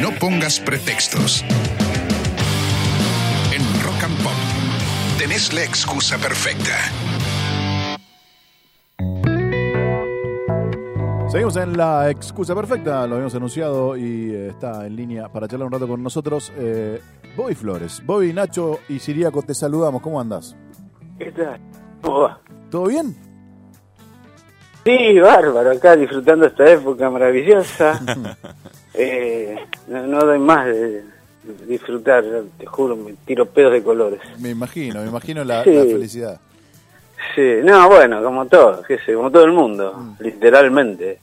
No pongas pretextos. En Rock and Pop tenés la excusa perfecta. Seguimos en la excusa perfecta, lo habíamos anunciado y eh, está en línea para charlar un rato con nosotros eh, Bobby Flores. Bobby, Nacho y Siriaco, te saludamos, ¿cómo andas? ¿Qué tal? ¿Cómo va? ¿Todo bien? Sí, bárbaro, acá disfrutando esta época maravillosa. eh, no, no doy más de disfrutar, te juro, me tiro pedos de colores. Me imagino, me imagino la, Sí. la felicidad. Sí, no, bueno, como todo, qué sé, como todo el mundo, literalmente.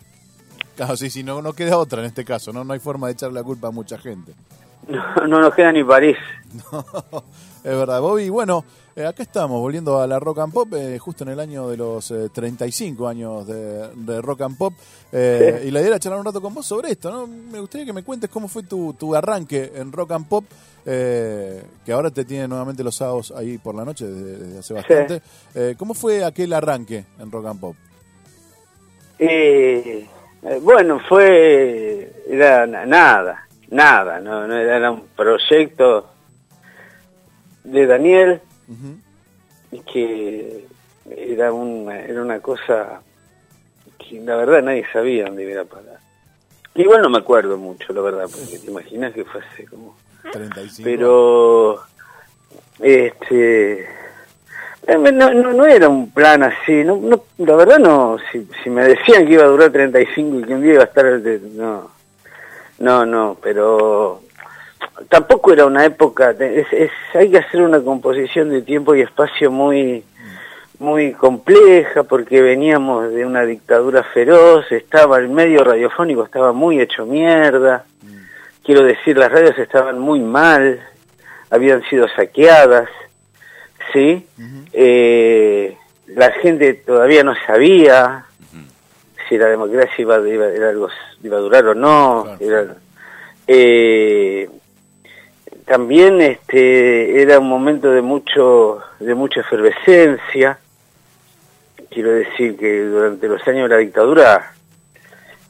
Claro, sí, sí, no, no queda otra en este caso, ¿no? No hay forma de echarle la culpa a mucha gente. No, no nos queda ni París. Es verdad, Bobby. Bueno, eh, acá estamos, volviendo a la Rock and Pop, eh, justo en el año de los eh, 35 años de, de Rock and Pop. Eh, Y la idea era charlar un rato con vos sobre esto, ¿no? Me gustaría que me cuentes cómo fue tu, tu arranque en Rock and Pop, eh, que ahora te tiene nuevamente los sábados ahí por la noche desde, desde hace bastante. Eh, ¿Cómo fue aquel arranque en Rock and Pop? Bueno, fue, era na- nada, nada, no, era un proyecto de Daniel Ujú. que era una, era una cosa que la verdad nadie sabía dónde iba a parar. Igual no me acuerdo mucho, la verdad, porque te imaginas que fue hace como... 35. Pero, este... eh, No, no, no era un plan así, no, no, la verdad no, si, si me decían que iba a durar 35 y que un día iba a estar, no, no, no, pero tampoco era una época, es, es, hay que hacer una composición de tiempo y espacio muy, muy compleja porque veníamos de una dictadura feroz, estaba el medio radiofónico, estaba muy hecho mierda, quiero decir, las radios estaban muy mal, habían sido saqueadas, ¿sí? Eh, la gente todavía no sabía si la democracia iba, iba, era algo, iba a durar o no. Claro. era- eh, también este era un momento de mucho de mucha efervescencia. Quiero decir que durante los años de la dictadura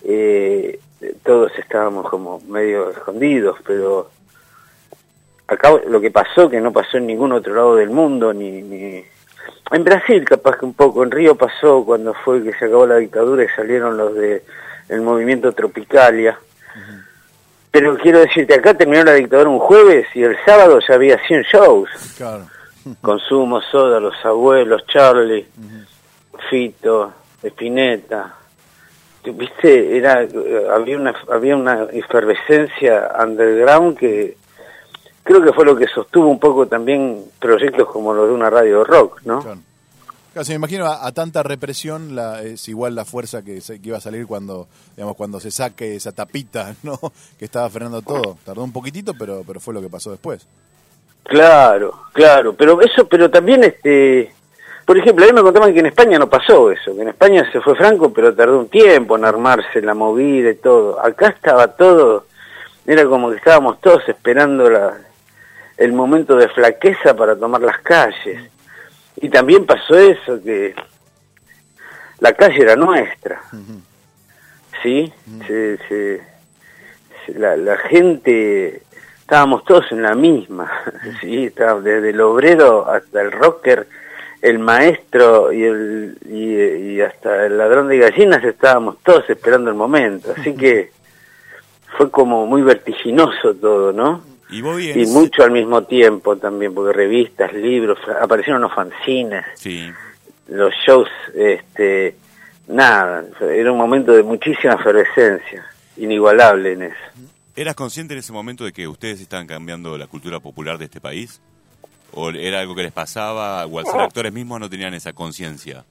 eh, todos estábamos como medio escondidos pero acá lo que pasó que no pasó en ningún otro lado del mundo ni, ni en Brasil capaz que un poco en Río pasó cuando fue que se acabó la dictadura y salieron los de el movimiento Tropicalia pero quiero decirte, acá terminó la dictadura un jueves y el sábado ya había 100 shows. Claro. Consumo, Soda, Los Abuelos, Charlie, Fito, Espineta. Viste, era, eh, había una, había una efervescencia underground que creo que fue lo que sostuvo un poco también proyectos como los de una radio rock, ¿no? Claro. Sí, me imagino a, tanta represión la, es igual la fuerza que, se- que iba a salir cuando digamos cuando se saque esa tapita no que estaba frenando todo tardó un poquitito pero pero fue lo que pasó después Claro, claro, pero eso, pero también este, por ejemplo, a mí me contaban que en España no pasó eso, que en España se fue Franco, pero tardó un tiempo en armarse la movida y todo. Acá estaba todo, era como que estábamos todos esperando el momento de flaqueza para tomar las calles. Y también pasó eso, que la calle era nuestra, ¿sí? Se- se- se- la, la gente estábamos todos en la misma, sí, estaba desde el obrero hasta el rocker, el maestro y el y, y hasta el ladrón de gallinas estábamos todos esperando el momento, así que fue como muy vertiginoso todo, ¿no? Y mucho al mismo tiempo también, porque revistas, libros, aparecieron los fanzines, Sí. los shows, este, nada, era un momento de muchísima efervescencia, inigualable en eso. ¿Eras consciente en ese momento de que ustedes estaban cambiando la cultura popular de este país? ¿O era algo que les pasaba? ¿O al ser actores mismos no tenían esa conciencia?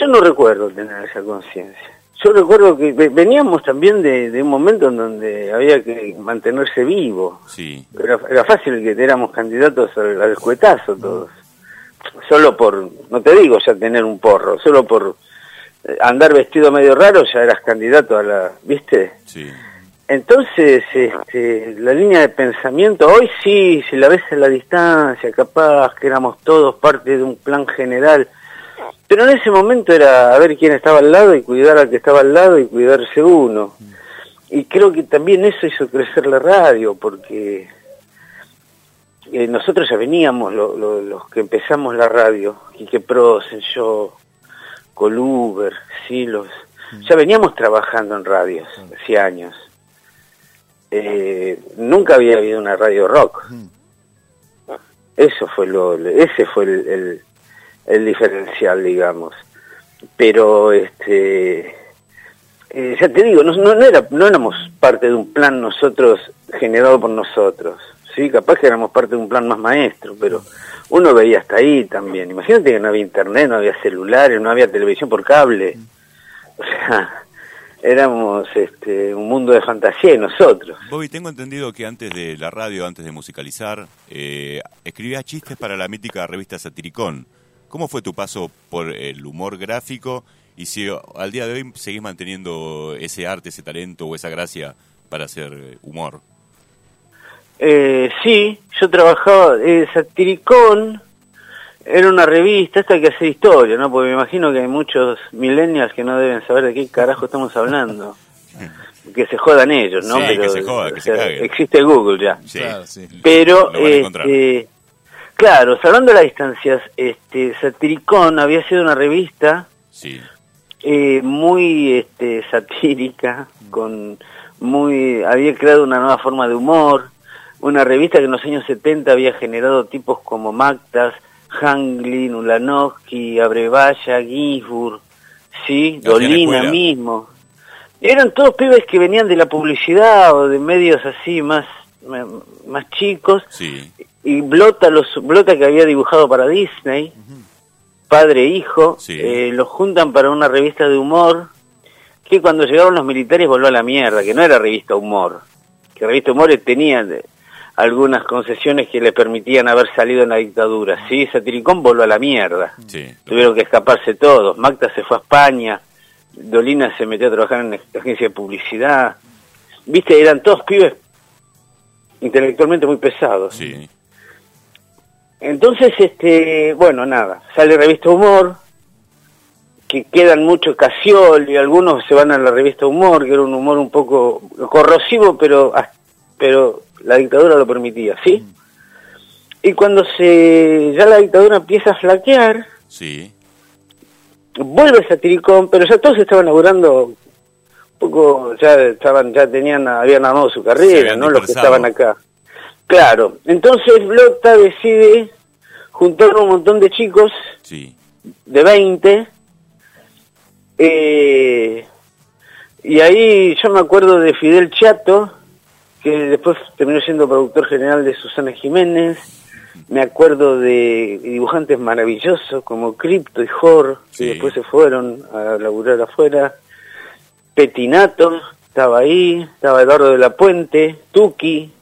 Yo no recuerdo tener esa conciencia. Yo recuerdo que ve- veníamos también de, de un momento en donde había que mantenerse vivo. Sí. Era, era fácil que éramos candidatos al, al escuetazo todos. Solo por, no te digo ya tener un porro, solo por eh, andar vestido medio raro ya eras candidato a la, ¿viste? Sí. Entonces, este, la línea de pensamiento, hoy sí, si la ves a la distancia, capaz que éramos todos parte de un plan general, pero en ese momento era a ver quién estaba al lado y cuidar al que estaba al lado y cuidarse uno. y creo que también eso hizo crecer la radio, porque eh, nosotros ya veníamos, lo- lo- los que empezamos la radio, Quique Prosen, yo, Coluber, sí, los, ya veníamos trabajando en radios, hacía años. Eh, nunca había habido una radio rock. Eso fue lo, ese fue el, el, el diferencial, digamos. Pero, este, eh, ya te digo, no, no, no era, no éramos parte de un plan nosotros generado por nosotros. Sí, capaz que éramos parte de un plan más maestro, pero uno veía hasta ahí también. Imagínate que no había internet, no había celulares, no había televisión por cable. O sea, éramos este, un mundo de fantasía y nosotros. Bobby, tengo entendido que antes de la radio, antes de musicalizar, eh, escribías chistes para la mítica revista Satiricón. ¿Cómo fue tu paso por el humor gráfico y si al día de hoy seguís manteniendo ese arte, ese talento o esa gracia para hacer eh, humor? Eh, sí, yo trabajaba, eh, Satiricón era una revista, esta que hace historia, ¿no? Porque me imagino que hay muchos millennials que no deben saber de qué carajo estamos hablando. Que se jodan ellos, ¿no? Sí, que se joda, que se caguen. Existe Google ya. Sí, Claro, sí. Pero, lo van a encontrar. este, claro, salvando las distancias, este, Satiricón había sido una revista Sí, eh, muy este, satírica, con muy había creado una nueva forma de humor, una revista que en los años 70 había generado tipos como Mactas, Hanglin, Ulanowski, Abrevaya, Gisburg, sí, Dolina mismo. Eran todos pibes que venían de la publicidad o de medios así más más- más chicos. Sí, y Blota los Blota que había dibujado para Disney padre e hijo Sí. eh, los juntan para una revista de humor que cuando llegaron los militares volvió a la mierda que no era revista humor que revista humor tenía de- algunas concesiones que le permitían haber salido en la dictadura. Sí Satiricón volvió a la mierda. Sí. tuvieron que escaparse todos. Magda se fue a España. Dolina se metió a trabajar en la agencia de publicidad. Viste eran todos pibes intelectualmente muy pesados. Sí, entonces, este, bueno, nada, sale revista Humor, que quedan muchos Casiol y algunos se van a la revista Humor, que era un humor un poco corrosivo, pero, ah, pero la dictadura lo permitía, ¿sí? Y cuando se ya la dictadura empieza a flaquear, sí, vuelve Satiricón, pero ya todos estaban laburando un poco, ya estaban, ya tenían, habían armado su carrera, ¿no? Los que estaban acá. Claro, entonces Blota decide juntar un montón de chicos sí. de 20, eh, y ahí yo me acuerdo de Fidel Chato, que después terminó siendo productor general de Susana Jiménez, me acuerdo de dibujantes maravillosos como Crypto y Jor, Sí. que después se fueron a laburar afuera, Petinato estaba ahí, estaba Eduardo de la Puente, Tuki,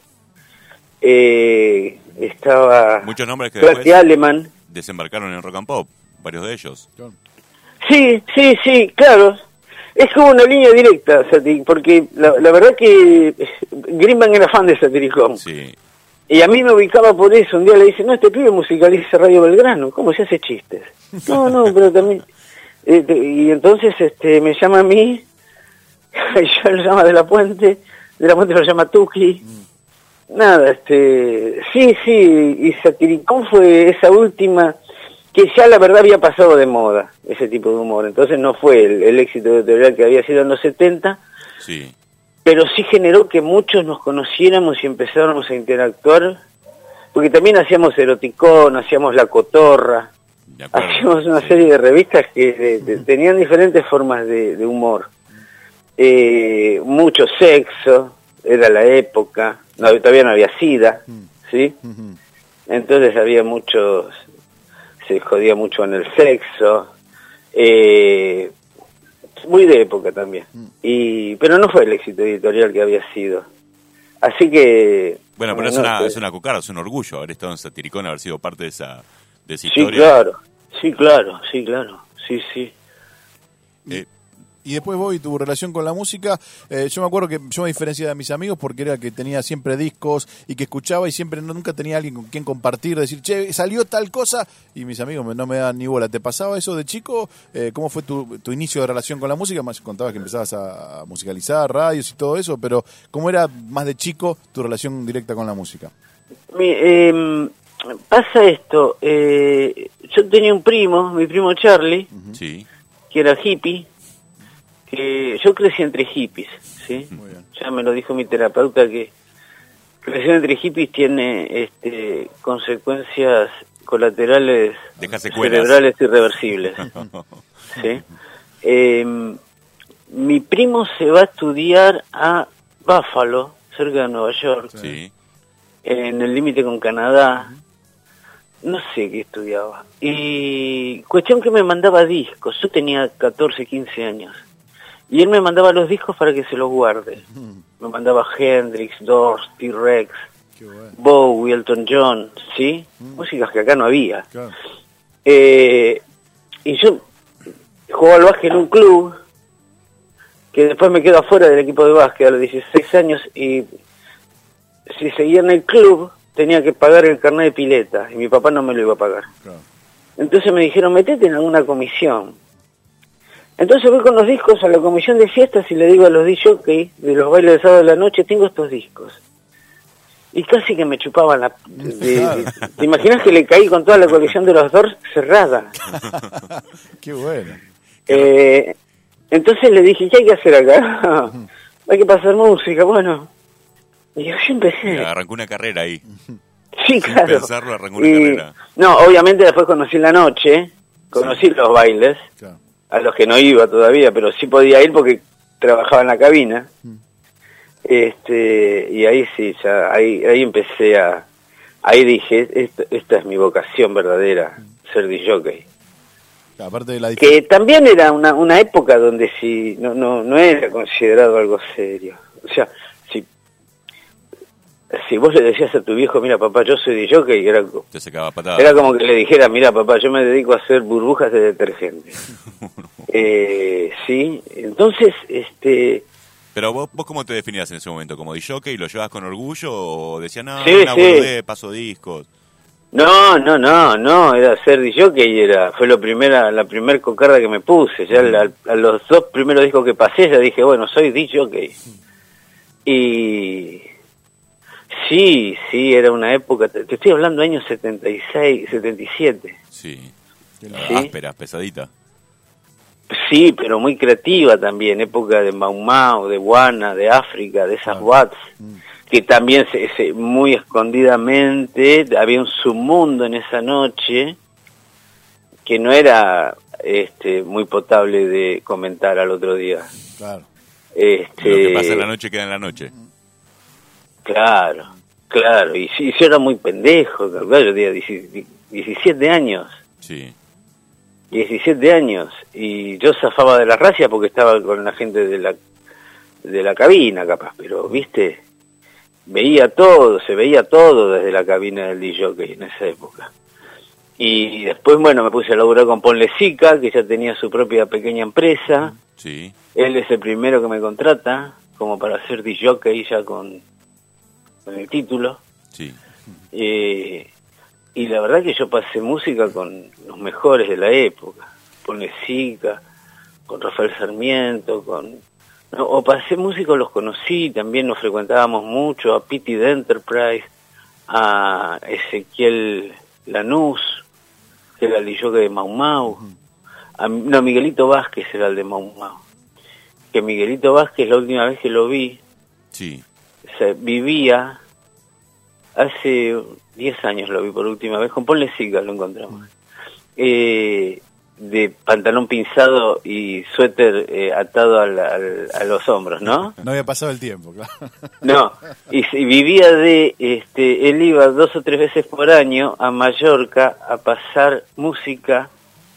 eh, estaba Muchos nombres que después Aleman, desembarcaron en Rock and Pop, varios de ellos. Sí, sí, sí, claro. Es como una línea directa, porque la, la verdad que eh, Greenbank era fan de Satiricón. Sí, Y a mí me ubicaba por eso. Un día le dice, no, este pibe musicaliza Radio Belgrano. ¿Cómo se hace chistes? No, no, pero también... eh, y entonces este me llama a mí, y yo lo llama de la puente, de la puente lo llama Tuki. Nada, este... Sí, sí, y Satiricón fue esa última que ya la verdad había pasado de moda, ese tipo de humor. Entonces no fue el, el éxito editorial que había sido en los 70, sí, pero sí generó que muchos nos conociéramos y empezáramos a interactuar, porque también hacíamos eroticón, hacíamos la cotorra, hacíamos una Sí. serie de revistas que de- de- tenían diferentes formas de, de humor. Eh, mucho sexo, era la época, no, todavía no había sida, ¿sí? Ujú. Entonces había muchos, se jodía mucho en el sexo, eh, muy de época también. Y, pero no fue el éxito editorial que había sido. Así que... Bueno, pero es no una, sé. es una cucara, es un orgullo haber estado en Satiricón, haber sido parte de esa, de esa Sí, historia. claro, sí, claro, sí, claro, sí, sí. Eh, Y después vos y tu relación con la música, eh, yo me acuerdo que yo me diferenciaba de mis amigos porque era que tenía siempre discos y que escuchaba y siempre nunca tenía alguien con quien compartir, decir, che, salió tal cosa y mis amigos me- no me dan ni bola. ¿Te pasaba eso de chico? Eh, ¿Cómo fue tu, tu inicio de relación con la música? Más contabas que empezabas a, musicalizar, radios y todo eso, pero ¿cómo era más de chico tu relación directa con la música? Mi- em, pasa esto, eh, yo tenía un primo, mi primo Charlie, Sí. que era hippie, que yo crecí entre hippies, ¿sí? Muy bien. Ya me lo dijo mi terapeuta que crecer entre hippies tiene este, consecuencias colaterales cerebrales irreversibles. ¿sí? Eh, mi primo se va a estudiar a Buffalo, cerca de Nueva York, Sí. en el límite con Canadá. No sé qué estudiaba. Y cuestión que me mandaba discos. Yo tenía 14, 15 años. Y él me mandaba los discos para que se los guarde. Me mandaba Hendrix, Doors, T-Rex, bueno. Bowie, Elton John, ¿sí? Músicas que acá no había. Claro. Eh, y yo jugaba al básquet en un club que después me quedo afuera del equipo de básquet a los 16 años y si seguía en el club tenía que pagar el carnet de pileta y mi papá no me lo iba a pagar. Claro. Entonces me dijeron, metete en alguna comisión. Entonces voy con los discos a la comisión de fiestas y le digo a los DJ de los bailes de sábado de la noche, tengo estos discos. Y casi que me chupaban la... de- de- ¿Te imaginas que le caí con toda la colección de los Doors cerrada? Qué bueno. Eh, entonces le dije, ¿qué hay que hacer acá? hay que pasar música, bueno. Y yo empecé. Arrancó una carrera ahí. Sí, Sin claro. pensarlo, arrancó una Y- carrera. No, obviamente después conocí la noche, conocí los bailes, Claro. A los que no iba todavía, pero sí podía ir porque trabajaba en la cabina. Este, y ahí sí, ya, ahí, ahí empecé a, ahí dije, esta, esta es mi vocación verdadera, ser DJ. Aparte de la Que también era una, una época donde si no, no, no era considerado algo serio. O sea, si, vos le decías a tu viejo, mira papá, yo soy DJ, era, Te sacaba patada. era como que le dijera, mira papá, yo me dedico a hacer burbujas de detergente. eh, sí, entonces, este, Pero vos, vos cómo te definías en ese momento, como DJ y lo llevas con orgullo o decías, no, Sí, una sí. boludez, paso discos. no, no, no, no, era ser DJ era, fue lo primera, la primer cocarda que me puse, ya la- a los dos primeros discos que pasé ya dije, bueno, soy DJ. Y sí, sí, era una época, te, te estoy hablando de años 76, 77. Sí. Sí. Ásperas, pesadita. Sí, pero muy creativa también, época de Mau Mau, de Guana, de África, de esas Watts, que también se, se- muy escondidamente había un submundo en esa noche que no era este muy potable de comentar al otro día. Claro. Este, Lo que pasa en la noche queda en la noche. Claro, claro, y sí, yo era muy pendejo, claro, yo tenía 17 años. Sí. 17 años y yo zafaba de la racia porque estaba con la gente de la de la cabina capaz, pero viste, veía todo, se veía todo desde la cabina del DJ en esa época. Y después, bueno, me puse a laburar con Paul Lezica, que ya tenía su propia pequeña empresa. Sí. Él es el primero que me contrata como para ser DJ ya con, con el título. Sí. Eh, y la verdad que yo pasé música con los mejores de la época, con Lezica, con Rafael Sarmiento, con... no, o pasé música, los conocí, también nos frecuentábamos mucho, a Pity de Enterprise, a Ezequiel Lanús, que era el de Mau Mau, a, no, Miguelito Vázquez era el de Mau Mau, que Miguelito Vázquez la última vez que lo vi, Sí. Se vivía hace 10 años lo vi por última vez con Paul Lezica lo encontramos eh, de pantalón pinzado y suéter eh, atado al- al- a los hombros no No había pasado el tiempo, claro. no y, vivía de este él iba dos o tres veces por año a Mallorca a pasar música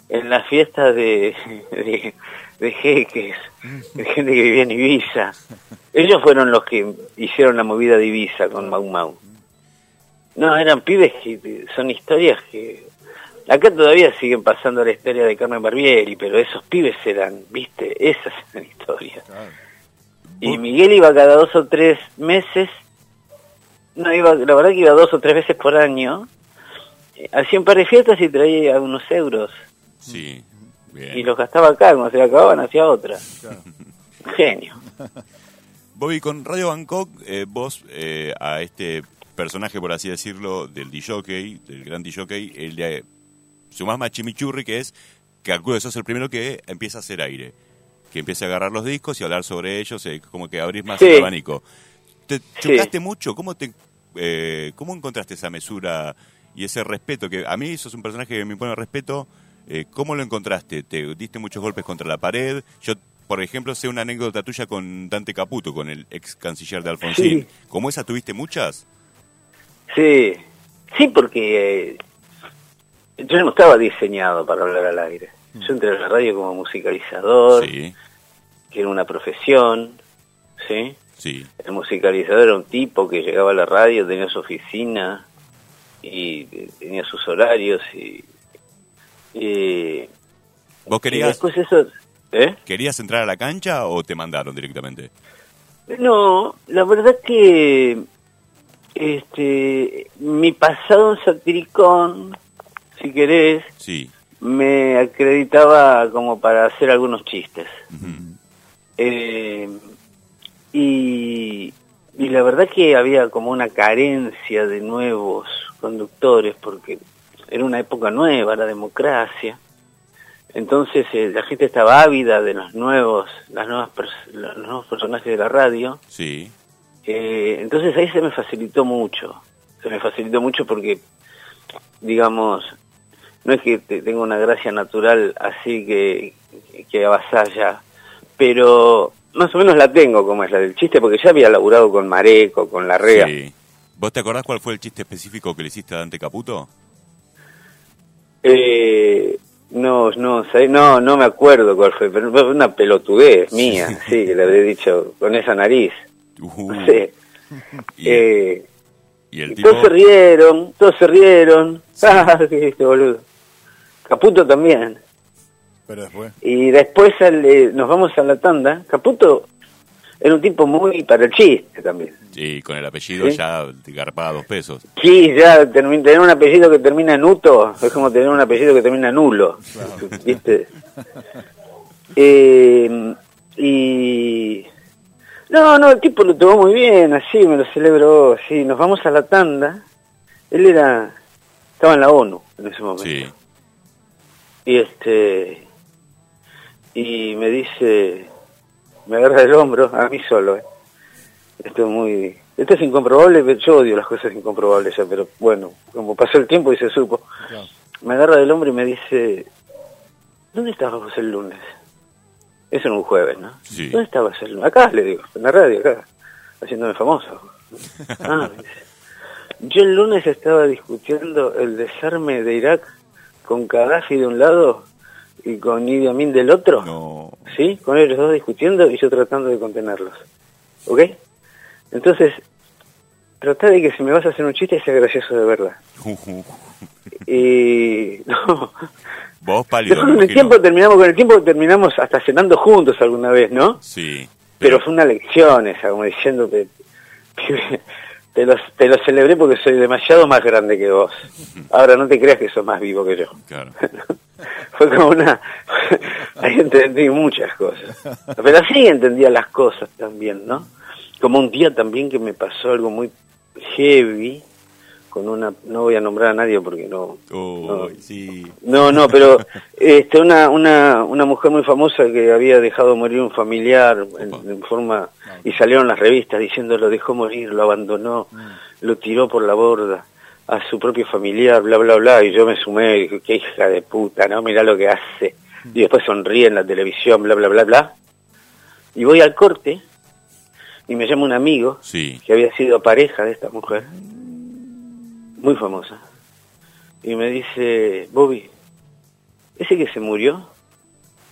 en las fiestas de, de, de jeques, de gente que vivía en Ibiza. Ellos fueron los que hicieron la movida de Ibiza con Mau Mau. No, eran pibes que son historias que Acá todavía siguen pasando la historia de Carmen Barbieri, pero esos pibes eran, viste, esas eran historias. Y Miguel iba cada dos o tres meses, no iba, la verdad que iba dos o tres veces por año, eh, hacía un par de fiestas y traía unos euros. Sí, bien. Y los gastaba acá, cuando se le acababan hacía otra. Genio. Bobby, con Radio Bangkok, eh, vos eh, a este personaje, por así decirlo, del DJ, del gran DJ, el de sumás más chimichurri, que es, que calculo que sos el primero que empieza a hacer aire. Que empieza a agarrar los discos y hablar sobre ellos, eh, como que abrís más Sí. el abanico. ¿Te Sí. chocaste mucho? ¿Cómo, te, eh, ¿Cómo encontraste esa mesura y ese respeto? Que a mí sos un personaje que me impone respeto. Eh, ¿Cómo lo encontraste? ¿Te diste muchos golpes contra la pared? Yo, por ejemplo, sé una anécdota tuya con Dante Caputo, con el ex canciller de Alfonsín. Sí. ¿Cómo esa tuviste muchas? Sí, sí, porque eh, yo no estaba diseñado para hablar al aire. Yo entré a la radio como musicalizador, Sí, que era una profesión, ¿sí? sí. El musicalizador era un tipo que llegaba a la radio, tenía su oficina y tenía sus horarios y... y ¿Vos y querías, después eso... ¿Eh? querías entrar a la cancha o te mandaron directamente? No, la verdad que este mi pasado en Satiricón, si querés, Sí. me acreditaba como para hacer algunos chistes. Eh, y, y la verdad que había como una carencia de nuevos conductores porque era una época nueva, la democracia. Entonces eh, la gente estaba ávida de los nuevos, las nuevas los nuevos personajes de la radio. Sí. Eh, entonces ahí se me facilitó mucho. Se me facilitó mucho porque, digamos, no es que te- tenga una gracia natural así que, que avasalla, pero más o menos la tengo como es la del chiste, porque ya había laburado con Mareco, con Larrea. sí. ¿Vos te acordás cuál fue el chiste específico que le hiciste a Dante Caputo? Eh, no, no, no, no me acuerdo cuál fue, pero fue una pelotudez mía, sí, que le habré dicho con esa nariz. Uh, No sé. y, Eh, y el Y tipo... todos se rieron, todos se rieron. Ah, qué este boludo. Caputo también. Pero después. Y después al, eh, nos vamos a la tanda. Caputo era un tipo muy para el chiste también. Sí, con el apellido Sí. ya garpaba dos pesos. Sí, ya tener un apellido que termina en uto es como tener un apellido que termina en nulo. ¿Viste? Eh, y. No, no, el tipo lo tomó muy bien, así me lo celebró. Sí, nos vamos a la tanda. Él era. Estaba en la ONU en ese momento. Sí. Y este. Y me dice. Me agarra el hombro, a mí solo, ¿eh? Esto es muy. Esto es incomprobable, pero yo odio las cosas incomprobables ya, pero bueno, como pasó el tiempo y se supo. Claro. Me agarra del hombro y me dice: ¿Dónde estabas vos el lunes? Eso era un jueves, ¿no? Sí. ¿Dónde estabas el lunes? Acá, le digo, en la radio, acá, haciéndome famoso. ah, me dice. Yo el lunes estaba discutiendo el desarme de Irak con Gaddafi de un lado y con Idi Amin del otro. No. ¿Sí? Con ellos dos discutiendo y yo tratando de contenerlos. ¿Ok? Entonces, trata de que si me vas a hacer un chiste sea gracioso de verdad. Y no. Vos pálido, con el tiempo terminamos, con el tiempo terminamos hasta cenando juntos alguna vez, ¿no? Sí. Pero fue una lección esa, como diciéndote, pibe, te lo, te lo celebré porque soy demasiado más grande que vos. Ahora no te creas que sos más vivo que yo. Claro. Fue como una... Ahí entendí muchas cosas. Pero así entendía las cosas también, ¿no? Como un día también que me pasó algo muy heavy con una... No voy a nombrar a nadie porque no... Oh, sí. No, no, pero este, una, una, una mujer muy famosa que había dejado morir un familiar en, en forma y salieron las revistas diciendo lo dejó morir, lo abandonó, lo tiró por la borda a su propio familiar, bla, bla, bla, y yo me sumé y dije, qué hija de puta, ¿no? Mirá lo que hace. Y después sonríe en la televisión, bla, bla, bla, bla. Y voy al corte y me llama un amigo Sí. que había sido pareja de esta mujer, muy famosa, y me dice, Bobby, ese que se murió,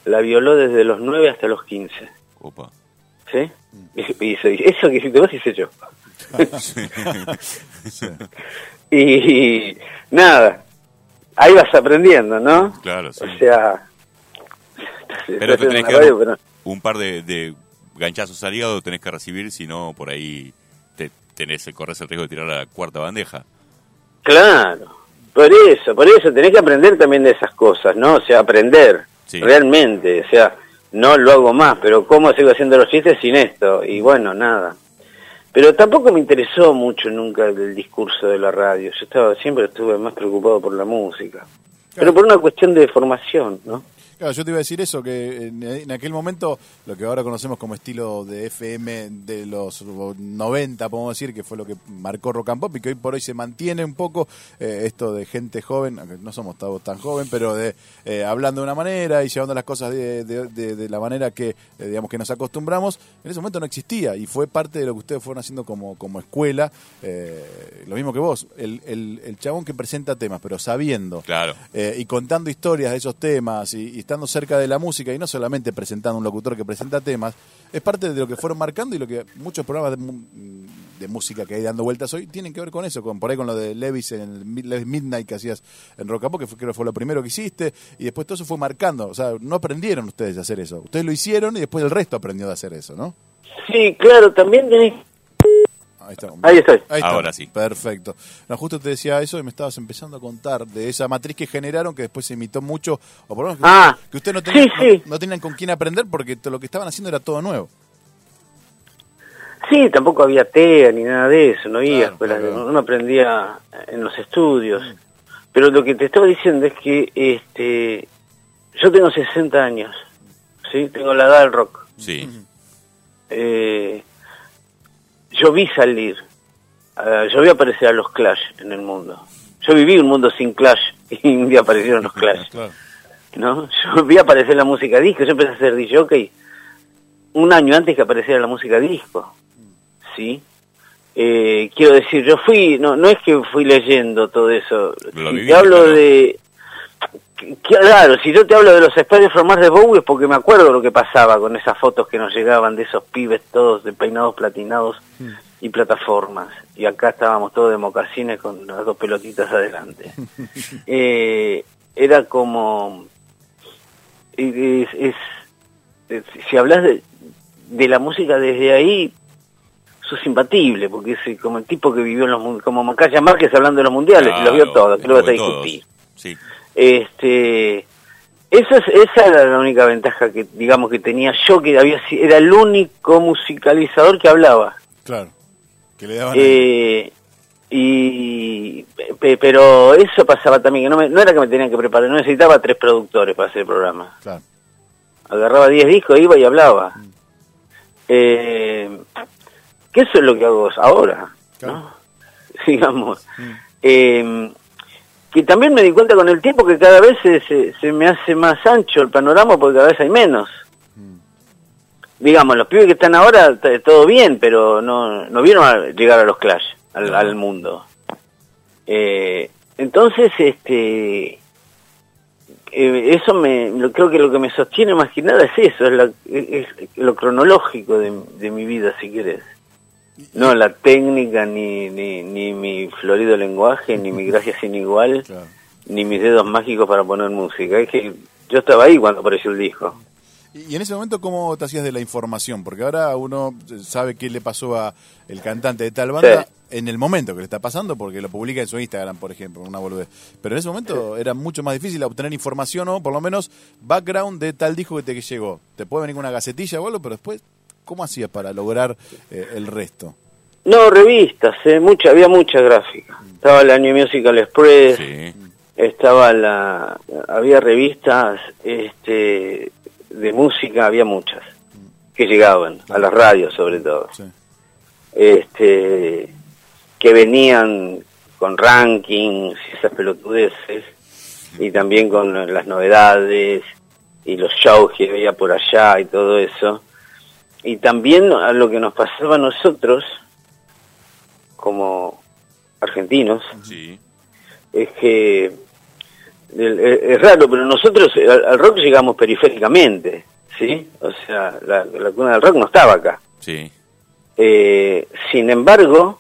la violó desde los 9 hasta los 15, Opa. ¿sí? Y, y soy- eso que hiciste vos hice yo. Y nada, ahí vas aprendiendo, ¿no? Claro, sí. O sea, Pero te en tenés que radio, dar pero- un par de, de ganchazos al hígado tenés que recibir, si no, por ahí te tenés, corres el riesgo de tirar a la cuarta bandeja. Claro, por eso, por eso tenés que aprender también de esas cosas, ¿no? O sea, aprender, Sí. realmente, o sea, no lo hago más, pero ¿cómo sigo haciendo los chistes sin esto? Y bueno, nada. Pero tampoco me interesó mucho nunca el discurso de la radio, yo estaba siempre estuve más preocupado por la música. Pero por una cuestión de formación, ¿no? Claro, yo te iba a decir eso, que en, aquel momento, lo que ahora conocemos como estilo de FM de los 90, podemos decir, que fue lo que marcó Rock and Pop y que hoy por hoy se mantiene un poco eh, esto de gente joven, aunque no somos tan, tan joven, pero de eh, hablando de una manera y llevando las cosas de, de- de- de la manera que, eh, digamos, que nos acostumbramos, en ese momento no existía y fue parte de lo que ustedes fueron haciendo como, como escuela, eh, lo mismo que vos, el, el, el chabón que presenta temas, pero sabiendo Claro. eh, y contando historias de esos temas y, y estando cerca de la música y no solamente presentando un locutor que presenta temas, es parte de lo que fueron marcando y lo que muchos programas de, de música que hay dando vueltas hoy tienen que ver con eso, con por ahí con lo de Levis en Levis Midnight que hacías en Rock and Pop, que fue, creo que fue lo primero que hiciste, y después todo eso fue marcando, o sea, no aprendieron ustedes a hacer eso, ustedes lo hicieron y después el resto aprendió de hacer eso, ¿no? Sí, claro, también. Ahí está. Ahí estoy. está. Ahora sí. Perfecto. No, justo te decía eso y me estabas empezando a contar de esa matriz que generaron que después se imitó mucho, o por lo menos que, Ah, que ustedes no tenían, sí, sí. No, no tenían con quién aprender porque to- lo que estaban haciendo era todo nuevo. Sí, tampoco había TEA ni nada de eso, no había Claro, escuelas, claro. uno aprendía en los estudios. Pero lo que te estaba diciendo es que este yo tengo 60 años, ¿sí? Tengo la edad del rock. Sí. Eh, yo vi salir, ah, yo vi aparecer a los Clash en el mundo. Yo viví un mundo sin Clash y un día aparecieron los Clash. Claro. ¿no? Yo vi aparecer la música disco, yo empecé a ser DJ un año antes que apareciera la música disco, ¿sí? Eh, quiero decir, yo fui, no, no es que fui leyendo todo eso, Lo si viví, te hablo claro. de, claro, si yo te hablo de los espacios formados de Bowie es porque me acuerdo lo que pasaba con esas fotos que nos llegaban de esos pibes todos de peinados platinados y plataformas, y acá estábamos todos de mocasines con las dos pelotitas adelante. Eh, era como es, es- es- si hablas de, de la música desde ahí sos imbatible porque es eh, como el tipo que vivió en los como Macaya Márquez hablando de los mundiales y los vio Claro, todos que lo vas a discutir Sí. Este esa es, esa era la única ventaja que digamos que tenía yo que había era el único musicalizador que hablaba Claro. Que le daban eh, y pe- pero eso pasaba también que no, me- no era que me tenían que preparar no necesitaba tres productores para hacer el programa Claro. agarraba 10 discos, iba y hablaba. Eh, que eso es lo que hago ahora, Claro. ¿no? Digamos. Eh, que también me di cuenta con el tiempo que cada vez se, se, se me hace más ancho el panorama porque cada vez hay menos. Digamos, los pibes que están ahora, todo bien, pero no, no vieron a llegar a los Clash, al, al mundo. Eh, entonces, este eh, eso me lo- creo que lo que me sostiene más que nada es eso es, la- es- es lo cronológico de, de mi vida si querés no la técnica ni, ni, ni mi florido lenguaje ni mi gracia sin igual Claro. ni mis dedos mágicos para poner música es que yo estaba ahí cuando apareció el disco Y en ese momento, ¿cómo te hacías de la información? Porque ahora uno sabe qué le pasó a el cantante de tal banda Sí. en el momento que le está pasando, porque lo publica en su Instagram, por ejemplo, una boludez. Pero en ese momento era mucho más difícil obtener información o por lo menos background de tal disco que te llegó. Te puede venir con una gacetilla o algo, pero después, ¿cómo hacías para lograr eh, el resto? no revistas eh, mucha había mucha gráfica estaba la New Musical Express Sí. estaba la había revistas este de música había muchas que llegaban a las radios sobre todo Sí. este que venían con rankings y esas pelotudeces y también con las novedades y los shows que había por allá y todo eso y también a lo que nos pasaba a nosotros como argentinos Sí. es que es, raro, pero nosotros al, al rock llegamos periféricamente, ¿sí? O sea, la, la cuna del rock no estaba acá. Sí. Eh, sin embargo,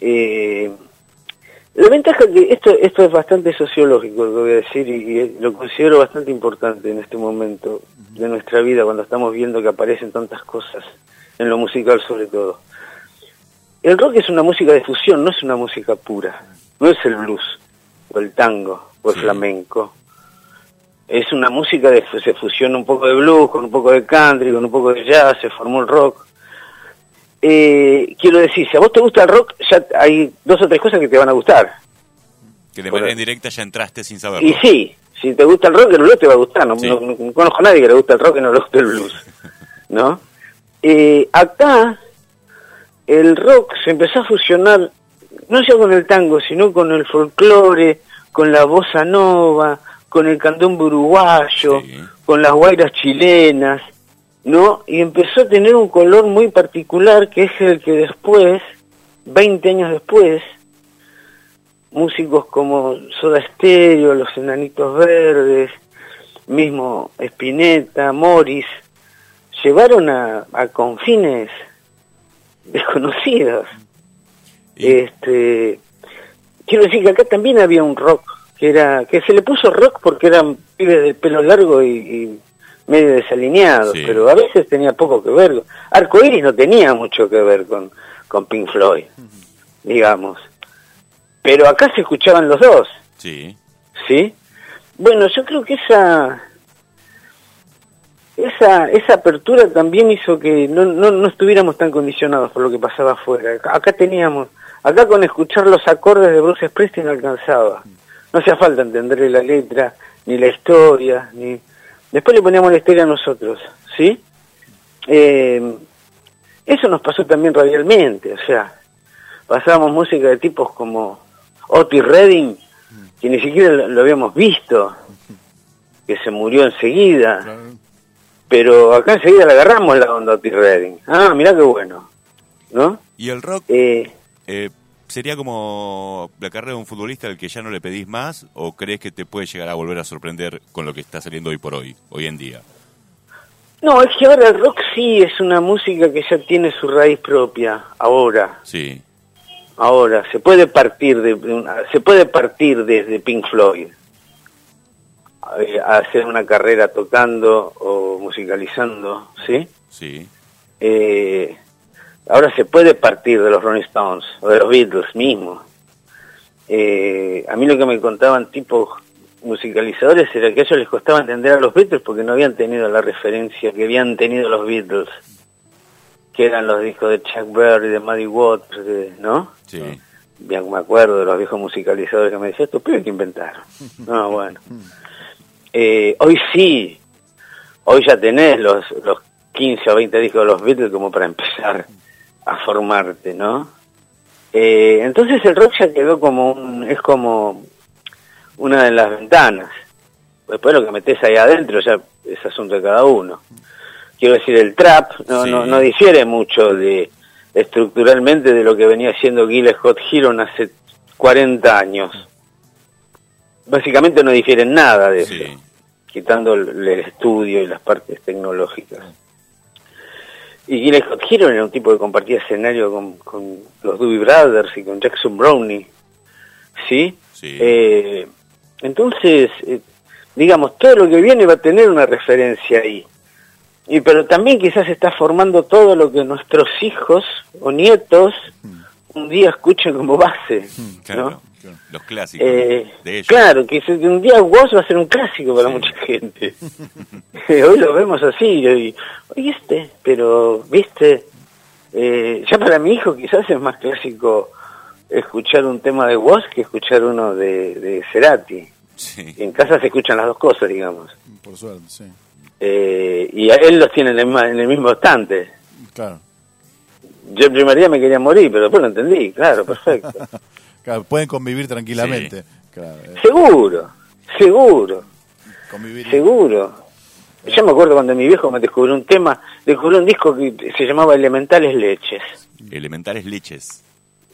eh, La ventaja que esto esto es bastante sociológico lo que voy a decir y, y lo considero bastante importante en este momento de nuestra vida cuando estamos viendo que aparecen tantas cosas en lo musical sobre todo. El rock es una música de fusión, no es una música pura. No es el blues o el tango o el Sí. flamenco. Es una música de se fusiona un poco de blues con un poco de country, con un poco de jazz, se formó el rock. Eh, quiero decir, si a vos te gusta el rock, ya hay dos o tres cosas que te van a gustar. Que de Bueno. manera indirecta ya entraste sin saberlo. Y sí, si te gusta el rock, el blues te va a gustar. No, Sí. no- no conozco a nadie que le guste el rock y no le guste el blues. ¿No? Eh, acá, el rock se empezó a fusionar, no ya con el tango, sino con el folclore, con la bossa nova, con el candombe uruguayo, Sí. con las guairas chilenas, ¿no? Y empezó a tener un color muy particular que es el que después, 20 años después, músicos como Soda Stereo, Los Enanitos Verdes, mismo Spinetta, Morris, llevaron a, a confines desconocidos. Y- Este, quiero decir que acá también había un rock que era que se le puso rock porque eran pibes de pelo largo y, y medio desalineados, Sí. pero a veces tenía poco que ver. Arco Iris no tenía mucho que ver con, con Pink Floyd, digamos. Pero acá se escuchaban los dos, Sí. ¿sí? Bueno, yo creo que esa esa esa apertura también hizo que no, no, no estuviéramos tan condicionados por lo que pasaba afuera. Acá, acá teníamos, acá con escuchar los acordes de Bruce Springsteen alcanzaba. No hacía falta entenderle la letra, ni la historia, ni... Después le poníamos la historia a nosotros, ¿sí? Eh, eso nos pasó también radialmente, o sea, pasábamos música de tipos como Otis Redding, que ni siquiera lo, habíamos visto, que se murió enseguida, pero acá enseguida le agarramos la onda a Otis Redding. Ah, mirá qué bueno, ¿no? ¿Y el rock Eh, eh, sería como la carrera de un futbolista al que ya no le pedís más? ¿O crees que te puede llegar a volver a sorprender con lo que está saliendo hoy por hoy, hoy en día? no, es que ahora el rock sí es una música que ya tiene su raíz propia, ahora. Sí. Ahora, se puede partir de, se puede partir desde Pink Floyd eh, a hacer una carrera tocando o musicalizando, ¿sí? Sí. Eh, ahora se puede partir de los Rolling Stones o de los Beatles mismos. Eh, a mí lo que me contaban tipos musicalizadores era que a ellos les costaba entender a los Beatles porque no habían tenido la referencia que habían tenido los Beatles, que eran los discos de Chuck Berry, de Muddy Waters, de- ¿no? Sí. Bien, me acuerdo de los viejos musicalizadores que me decían, estos pibes que inventaron. No, bueno. Eh, hoy sí, hoy ya tenés los, los 15 o 20 discos de los Beatles como para empezar a formarte, ¿no? Eh, entonces el rock ya quedó como un, es como una de las ventanas. Después lo que metes ahí adentro ya es asunto de cada uno. Quiero decir, el trap no, Sí. no, no difiere mucho de estructuralmente de lo que venía haciendo Gil Scott Heron hace 40 años. Básicamente no difieren nada de Sí. eso, quitando el, el estudio y las partes tecnológicas. Y Gil Scott Heron era un tipo que compartía escenario con, con los Doobie Brothers y con Jackson Brownie, ¿sí? Sí. Eh, entonces, eh, digamos, todo lo que viene va a tener una referencia ahí. Y pero también quizás está formando todo lo que nuestros hijos o nietos un día escuchen como base, Claro. ¿no? Los clásicos Eh, de ellos. claro, que un día Woz va a ser un clásico para Sí. mucha gente. Hoy lo vemos así, y, oye, este, pero, viste, eh, ya para mi hijo quizás es más clásico escuchar un tema de Woz que escuchar uno de, de Cerati. Sí. En casa se escuchan las dos cosas, digamos. Por suerte, sí. Eh, y a él los tiene en el, ma- en el mismo estante. Claro. Yo el primer día me quería morir, pero después lo entendí, claro, perfecto. Claro, pueden convivir tranquilamente. Claro, eh, seguro, seguro. convivir. Seguro. Yo me acuerdo cuando mi viejo me descubrió un tema, descubrió un disco que se llamaba Elementales Leches. Elementales leches.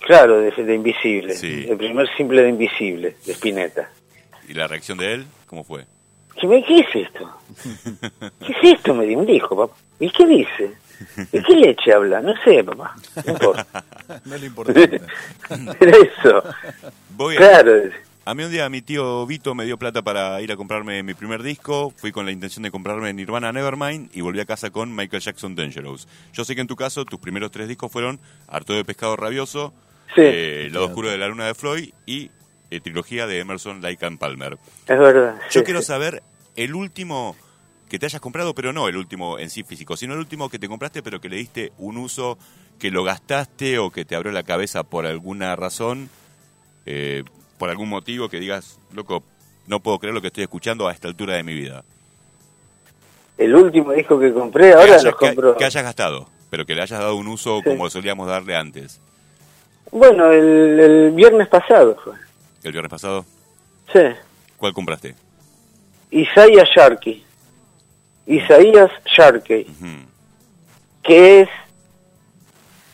Claro, de, de Invisible. Sí. El primer simple de Invisible, de Spinetta. ¿Y la reacción de él? ¿Cómo fue? ¿Qué, me, ¿Qué es esto? ¿Qué es esto? Me dio un disco, papá. ¿Y qué dice? ¿De qué leche habla? No sé, papá. No importa. no le importa. Era eso. Voy a- Claro. A mí un día mi tío Vito me dio plata para ir a comprarme mi primer disco. Fui con la intención de comprarme Nirvana Nevermind y volví a casa con Michael Jackson Dangerous. Yo sé que en tu caso tus primeros tres discos fueron Harto de Pescado Rabioso, Sí. eh, oscuro de la luna de Floyd y eh, trilogía de Emerson, Lake and Palmer. Es verdad. Yo sí, quiero sí. saber el último que te hayas comprado, pero no el último en sí físico, sino el último que te compraste pero que le diste un uso, que lo gastaste o que te abrió la cabeza por alguna razón, eh, por algún motivo que digas, loco, no puedo creer lo que estoy escuchando a esta altura de mi vida. El último disco que compré, Que, ahora los que- compro. que hayas gastado, pero que le hayas dado un uso Sí. como solíamos darle antes. Bueno, el, el viernes pasado fue. El viernes pasado, Sí. ¿cuál compraste? Isaías Sharkey. Isaías Sharkey. Que es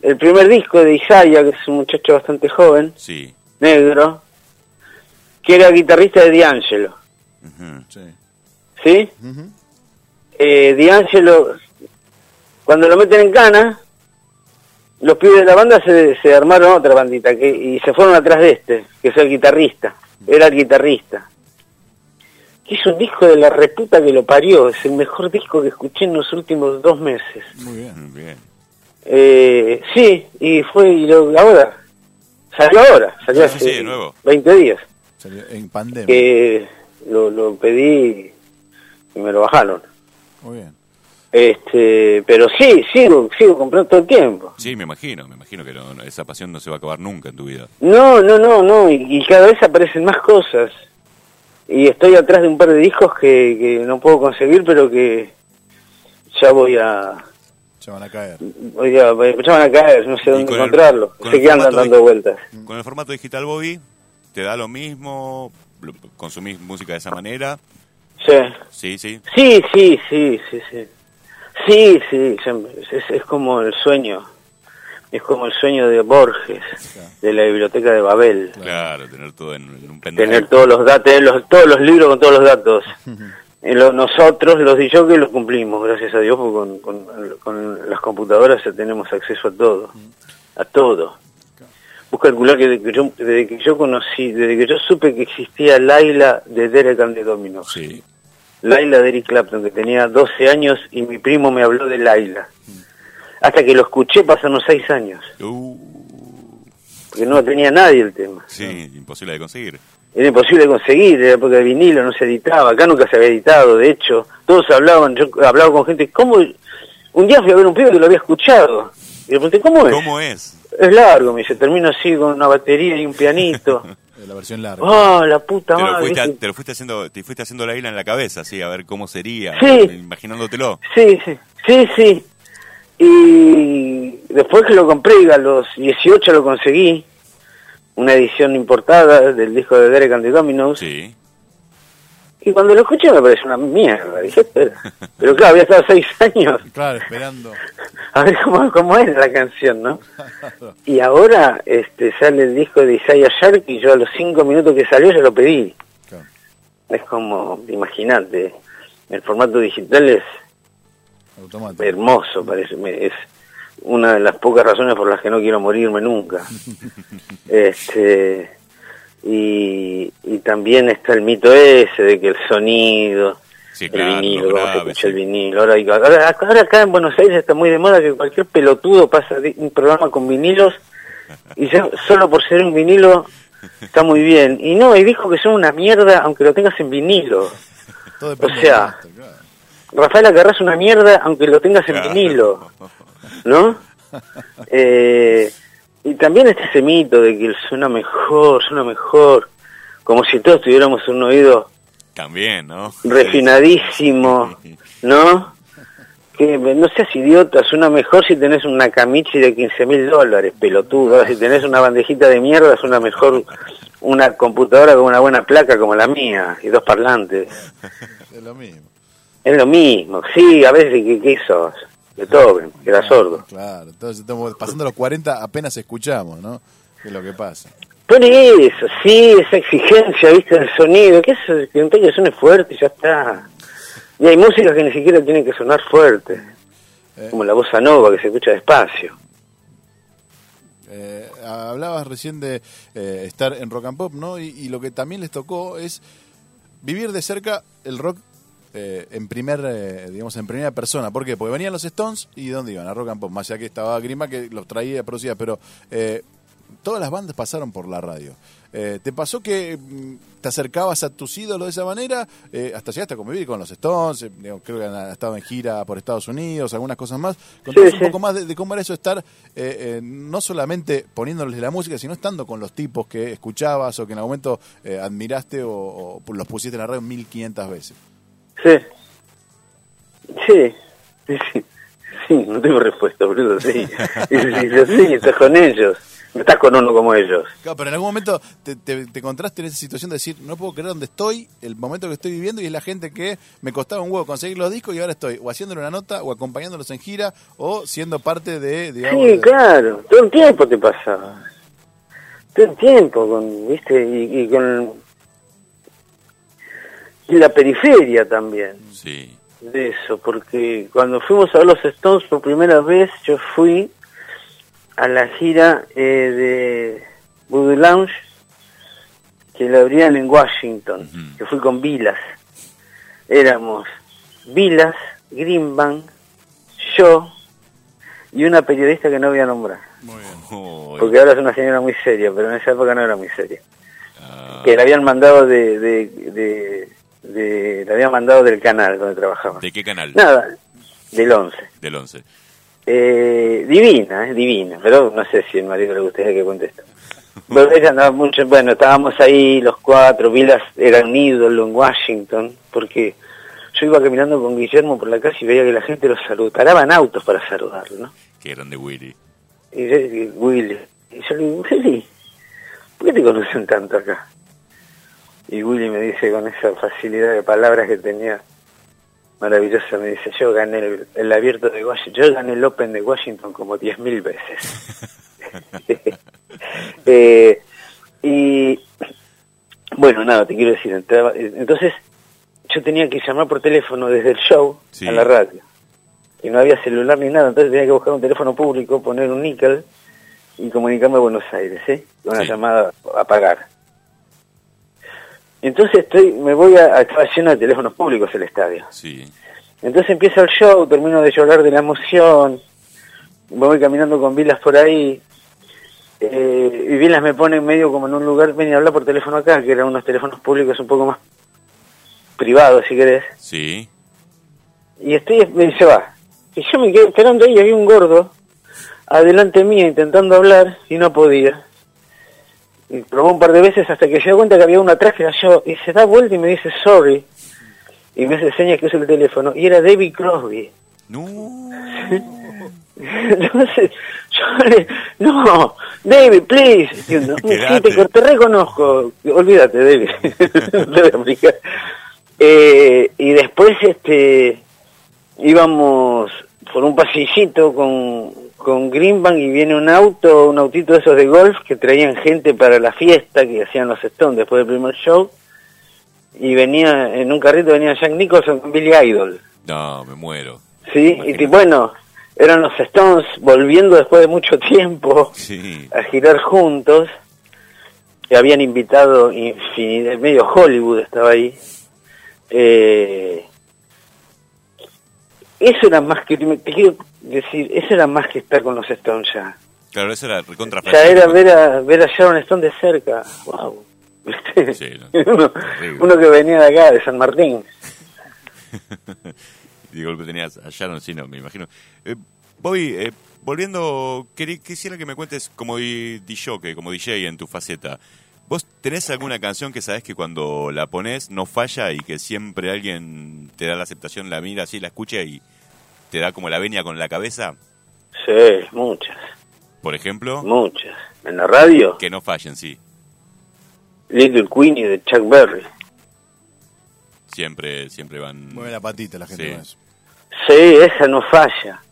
el primer disco de Isaiah, que es un muchacho bastante joven, Sí. negro, que era guitarrista de D'Angelo, Ujú. Sí. ¿sí? Eh, D'Angelo, cuando lo meten en cana, los pibes de la banda se, se armaron otra bandita que, y se fueron atrás de este, que es el guitarrista, era el guitarrista. Que es un disco de la reputa que lo parió, es el mejor disco que escuché en los últimos dos meses. Muy bien. Muy Bien. Eh, sí, y fue y lo, ahora. Salió ahora, salió Sí, hace sí, de nuevo. 20 días. Salió en pandemia. Que lo, lo pedí y me lo bajaron. Muy bien. Este, pero sí, sigo, sigo comprando todo el tiempo. Sí, me imagino, me imagino que no- no- esa pasión no se va a acabar nunca en tu vida. No, no, no, no, y, y cada vez aparecen más cosas. Y estoy atrás de un par de discos que, que no puedo conseguir, pero que ya voy a, Ya van a caer. voy a, ya van a caer, no sé dónde con el- encontrarlos. con Sé que andan dando vueltas. Con el formato digital Bobby, ¿te da lo mismo? ¿Consumís música de esa manera? Sí. Sí, sí. Sí, sí, sí, sí, sí. Sí, sí, es- es como el sueño. Es como el sueño de Borges, de la biblioteca de Babel. Claro, tener todo en, en un pendrive. Tener todos los datos, tener los, todos los libros con todos los datos. Nosotros, los que lo cumplimos, gracias a Dios, porque con, con, con las computadoras ya tenemos acceso a todo. A todo. Vos calculás que desde que yo, desde que yo conocí, desde que yo supe que existía Laila de Derek and the Dominos. Sí. Laila de Eric Clapton, que tenía 12 años y mi primo me habló de Laila. Hasta que lo escuché pasaron 6 años, Uh, porque no tenía nadie el tema. sí, imposible de conseguir. Era imposible de conseguir, era porque el vinilo no se editaba, acá nunca se había editado, de hecho, todos hablaban, yo hablaba con gente, ¿cómo? Un día fui a ver un pibe que lo había escuchado, y le pregunté, ¿cómo es? ¿Cómo es? Es largo, me dice, termino así con una batería y un pianito. Eh, La versión larga. ¡Oh, la puta Te lo, madre! fuiste, a- ¿viste? te lo fuiste haciendo, te fuiste haciendo la isla en la cabeza, sí, a ver cómo sería, Sí. imaginándotelo. Sí, sí, sí, sí. Y después que lo compré, y a los 18 lo conseguí, una edición importada del disco de Derek and the Dominos, Sí. y cuando lo escuché me pareció una mierda, dije, espera. Pero claro, había estado seis años Claro, esperando. a ver cómo, cómo era la canción, ¿no? Y ahora este sale el disco de Isaiah Shark y yo a los cinco minutos que salió ya lo pedí. Claro. Es como, imagínate, el formato digital es Automático. hermoso, parece. me- Es una de las pocas razones por las que no quiero morirme nunca. este y, y también está el mito ese de que el sonido, Sí, el vinilo, lo cómo se grave, escucha sí. el vinilo. Ahora, ahora, ahora acá en Buenos Aires está muy de moda que cualquier pelotudo pasa de un programa con vinilos y ya solo por ser un vinilo está muy bien. Y no, y dijo que son una mierda aunque lo tengas en vinilo. Todo o sea, claro. Rafael Acarrá es una mierda aunque lo tengas en vinilo, ¿no? Eh, y también está ese mito de que suena mejor, suena mejor, como si todos tuviéramos un oído También, ¿no? refinadísimo, ¿no? Que no seas idiota, suena mejor si tenés una camichi de 15 mil dólares, pelotudo. Ahora, si tenés una bandejita de mierda, suena mejor una computadora con una buena placa como la mía y dos parlantes. Es lo mismo. Es lo mismo, sí, a veces que, que sos, Beethoven, que era sordo. Claro, entonces estamos pasando los 40, apenas escuchamos, ¿no? Que es lo que pasa. Por eso, sí, esa exigencia, viste, del sonido, que eso, que un que suene fuerte y ya está. Y hay músicas que ni siquiera tienen que sonar fuerte. Eh. como la bossa nova que se escucha despacio. Eh, hablabas recién de eh, estar en rock and pop, ¿no? Y, y lo que también les tocó es vivir de cerca el rock eh, en primer, eh, digamos, en primera persona. ¿Por qué? Porque venían los Stones y ¿dónde iban? A rock and pop. Más allá que estaba Grima que los traía, producía, pero eh, todas las bandas pasaron por la radio. Eh, ¿Te pasó que mm, te acercabas a tus ídolos de esa manera? Eh, hasta llegaste a convivir con los Stones, digo, creo que han estado en gira por Estados Unidos, algunas cosas más. Contanos Sí, un poco más de, de cómo era eso estar, no solamente poniéndoles la música, sino estando con los tipos que escuchabas o que en algún momento admiraste o, o los pusiste en la radio 1500 veces. Sí. Sí. Sí, sí. Sí, no tengo respuesta, boludo. Sí. Sí, sí, estás con ellos. No estás con uno como ellos. Claro, pero en algún momento te, te, te encontraste en esa situación de decir, no puedo creer dónde estoy, el momento que estoy viviendo y es la gente que me costaba un huevo conseguir los discos y ahora estoy o haciéndole una nota o acompañándolos en gira o siendo parte de, digamos, Sí, de- claro. Todo el tiempo te pasaba. Todo el tiempo, con, ¿viste? Y, y con. Y la periferia también. Sí. de eso, porque cuando fuimos a ver los Stones por primera vez, yo fui a la gira eh, de Voodoo Lounge, que la abrían en Washington, que fui con Vilas. Éramos Vilas, Greenbank, yo y una periodista que no voy a nombrar, Oh, porque ahora es una señora muy seria, pero en esa época no era muy seria. ah, Que la habían mandado de, de, de, de- la habían mandado del canal donde trabajaba. ¿De qué canal? Nada, del 11. Del 11. Eh, divina, eh, divina, pero no sé si el marido le gustaría que conteste. Pero ella andaba mucho, bueno, estábamos ahí los cuatro, Vilas era un ídolo en Washington, porque yo iba caminando con Guillermo por la calle y veía que la gente lo saludaba, paraban autos para saludarlo, ¿no? Qué grande Willy. Y yo, Willy, y yo le digo, Willy, ¿por qué te conocen tanto acá? Y Willy me dice con esa facilidad de palabras que tenía maravillosa, me dice, yo gané el, el abierto de Washington, yo gané el Open de Washington como 10.000 veces. Eh, y bueno, nada, te quiero decir, entraba- entonces yo tenía que llamar por teléfono desde el show Sí. a la radio y no había celular ni nada, entonces tenía que buscar un teléfono público, poner un níquel y comunicarme a Buenos Aires, ¿eh? Una Sí. llamada a pagar. Entonces estoy, me voy a, estaba lleno de teléfonos públicos el estadio. Sí. Entonces empieza el show, termino de llorar de la emoción, me voy caminando con Vilas por ahí, eh, y Vilas me pone medio como en un lugar, ven y habla por teléfono acá, que eran unos teléfonos públicos un poco más privados, si querés. Sí. Y estoy, me dice, va. Y yo me quedé esperando ahí, y había un gordo adelante mío intentando hablar y no podía. Probó un par de veces hasta que se dio cuenta que había uno atrás que yo. Y se da vuelta y me dice, sorry. Y me hace señas que usa el teléfono. Y era David Crosby. No. Entonces, yo le, no, David, please. Y yo, no, sí, Quedate. te, te reconozco. Olvídate, David. explicar. Eh, y después, este, íbamos por un pasillito con, con Greenbank y viene un auto, un autito de esos de golf que traían gente para la fiesta que hacían los Stones después del primer show. Y venía, en un carrito venía Jack Nicholson con Billy Idol. No, me muero. Sí, y bueno, eran los Stones volviendo después de mucho tiempo Sí. a girar juntos. Que habían invitado infinidad, medio Hollywood estaba ahí. Eh, eso era más que, te quiero decir, eso era más que estar con los Stones ya. Claro, eso era recontra Ya era ver a, ver a Sharon Stone de cerca. Wow. Sí, no, uno, que venía de acá, de San Martín. Y de golpe tenías a Sharon, sí, no, me imagino. Eh, Bobby, eh, volviendo, quisiera que me cuentes como DJ, como DJ en tu faceta. ¿Vos tenés alguna canción que sabés que cuando la pones no falla y que siempre alguien te da la aceptación, la mira así, la escucha y te da como la venia con la cabeza? Sí, muchas, Por ejemplo, muchas. En la radio, que no fallen, sí. Little Queenie de Chuck Berry. Siempre, siempre van... Mueve la patita la gente Sí. con eso. Sí, esa no falla.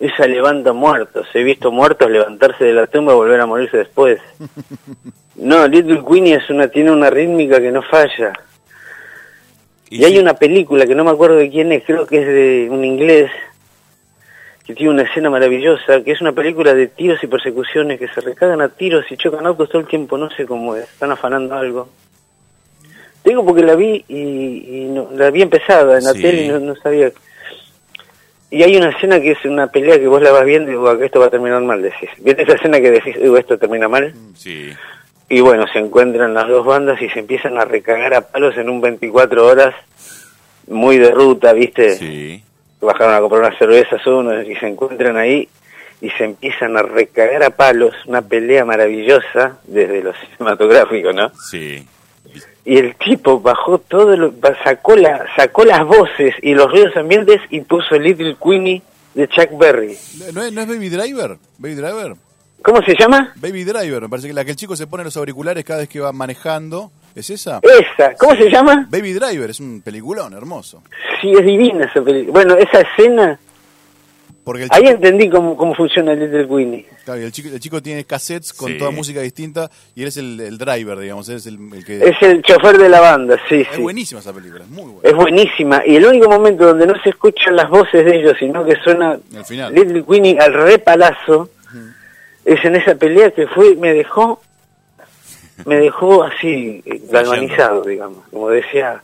Esa levanta muertos. He visto muertos levantarse de la tumba y volver a morirse después. No, Little Queenie es una, tiene una rítmica que no falla. Y hay una película que no me acuerdo de quién es, creo que es de un inglés, que tiene una escena maravillosa, que es una película de tiros y persecuciones, que se recagan a tiros y chocan autos todo el tiempo, no sé cómo es, están afanando algo. Te digo porque la vi y, y no- la vi empezada en la Sí. tele y no, no sabía. Y hay una escena que es una pelea que vos la vas viendo y digo, esto va a terminar mal, decís. ¿Viste esa escena que decís, digo, esto termina mal? Sí, Y bueno, se encuentran las dos bandas y se empiezan a recagar a palos en un 24 horas, muy de ruta, ¿viste? sí. Bajaron a comprar unas cervezas uno y se encuentran ahí y se empiezan a recagar a palos, una pelea maravillosa desde lo cinematográfico, ¿no? Sí. Y el tipo bajó todo, lo, sacó, la, sacó las voces y los ruidos ambientes y puso Little Queenie de Chuck Berry. ¿No es, ¿No es Baby Driver? ¿Baby Driver? ¿Cómo se llama? Baby Driver, me parece que la que el chico se pone los auriculares cada vez que va manejando. ¿Es esa? Esa, ¿cómo se llama? Baby Driver, es un peliculón hermoso. Sí, es divina esa película. Bueno, esa escena, Porque el ahí chico, entendí cómo, cómo funciona Little Queenie. claro, y el chico, el chico tiene cassettes con Sí. toda música distinta y él es el, el driver, digamos, es el, el que... Es el chofer de la banda, sí, es sí. buenísima esa película, es muy buena. Es buenísima. Y el único momento donde no se escuchan las voces de ellos, sino que suena Al final. Little Queenie al repalazo, es en esa pelea que fue, me dejó, me dejó así, eh, galvanizado, digamos, como decía,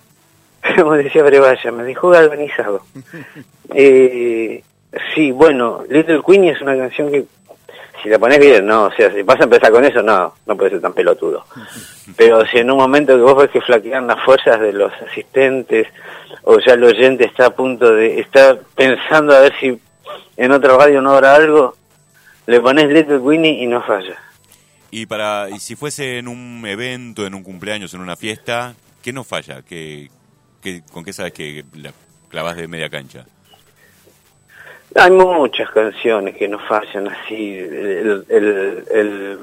como decía Brevalla, me dejó galvanizado. Eh, sí, bueno, Little Queenie es una canción que, si la pones bien, no, o sea, si vas a empezar con eso, no, no puede ser tan pelotudo. Pero si en un momento que vos ves que flaquean las fuerzas de los asistentes, o ya el oyente está a punto de, está pensando a ver si en otra radio no habrá algo, le pones Little Winnie y no falla. Y para y si fuese en un evento, en un cumpleaños, en una fiesta, ¿qué nos falla? ¿Qué, qué- con qué sabes que la clavas de media cancha? Hay muchas canciones que no fallan así. El, el, el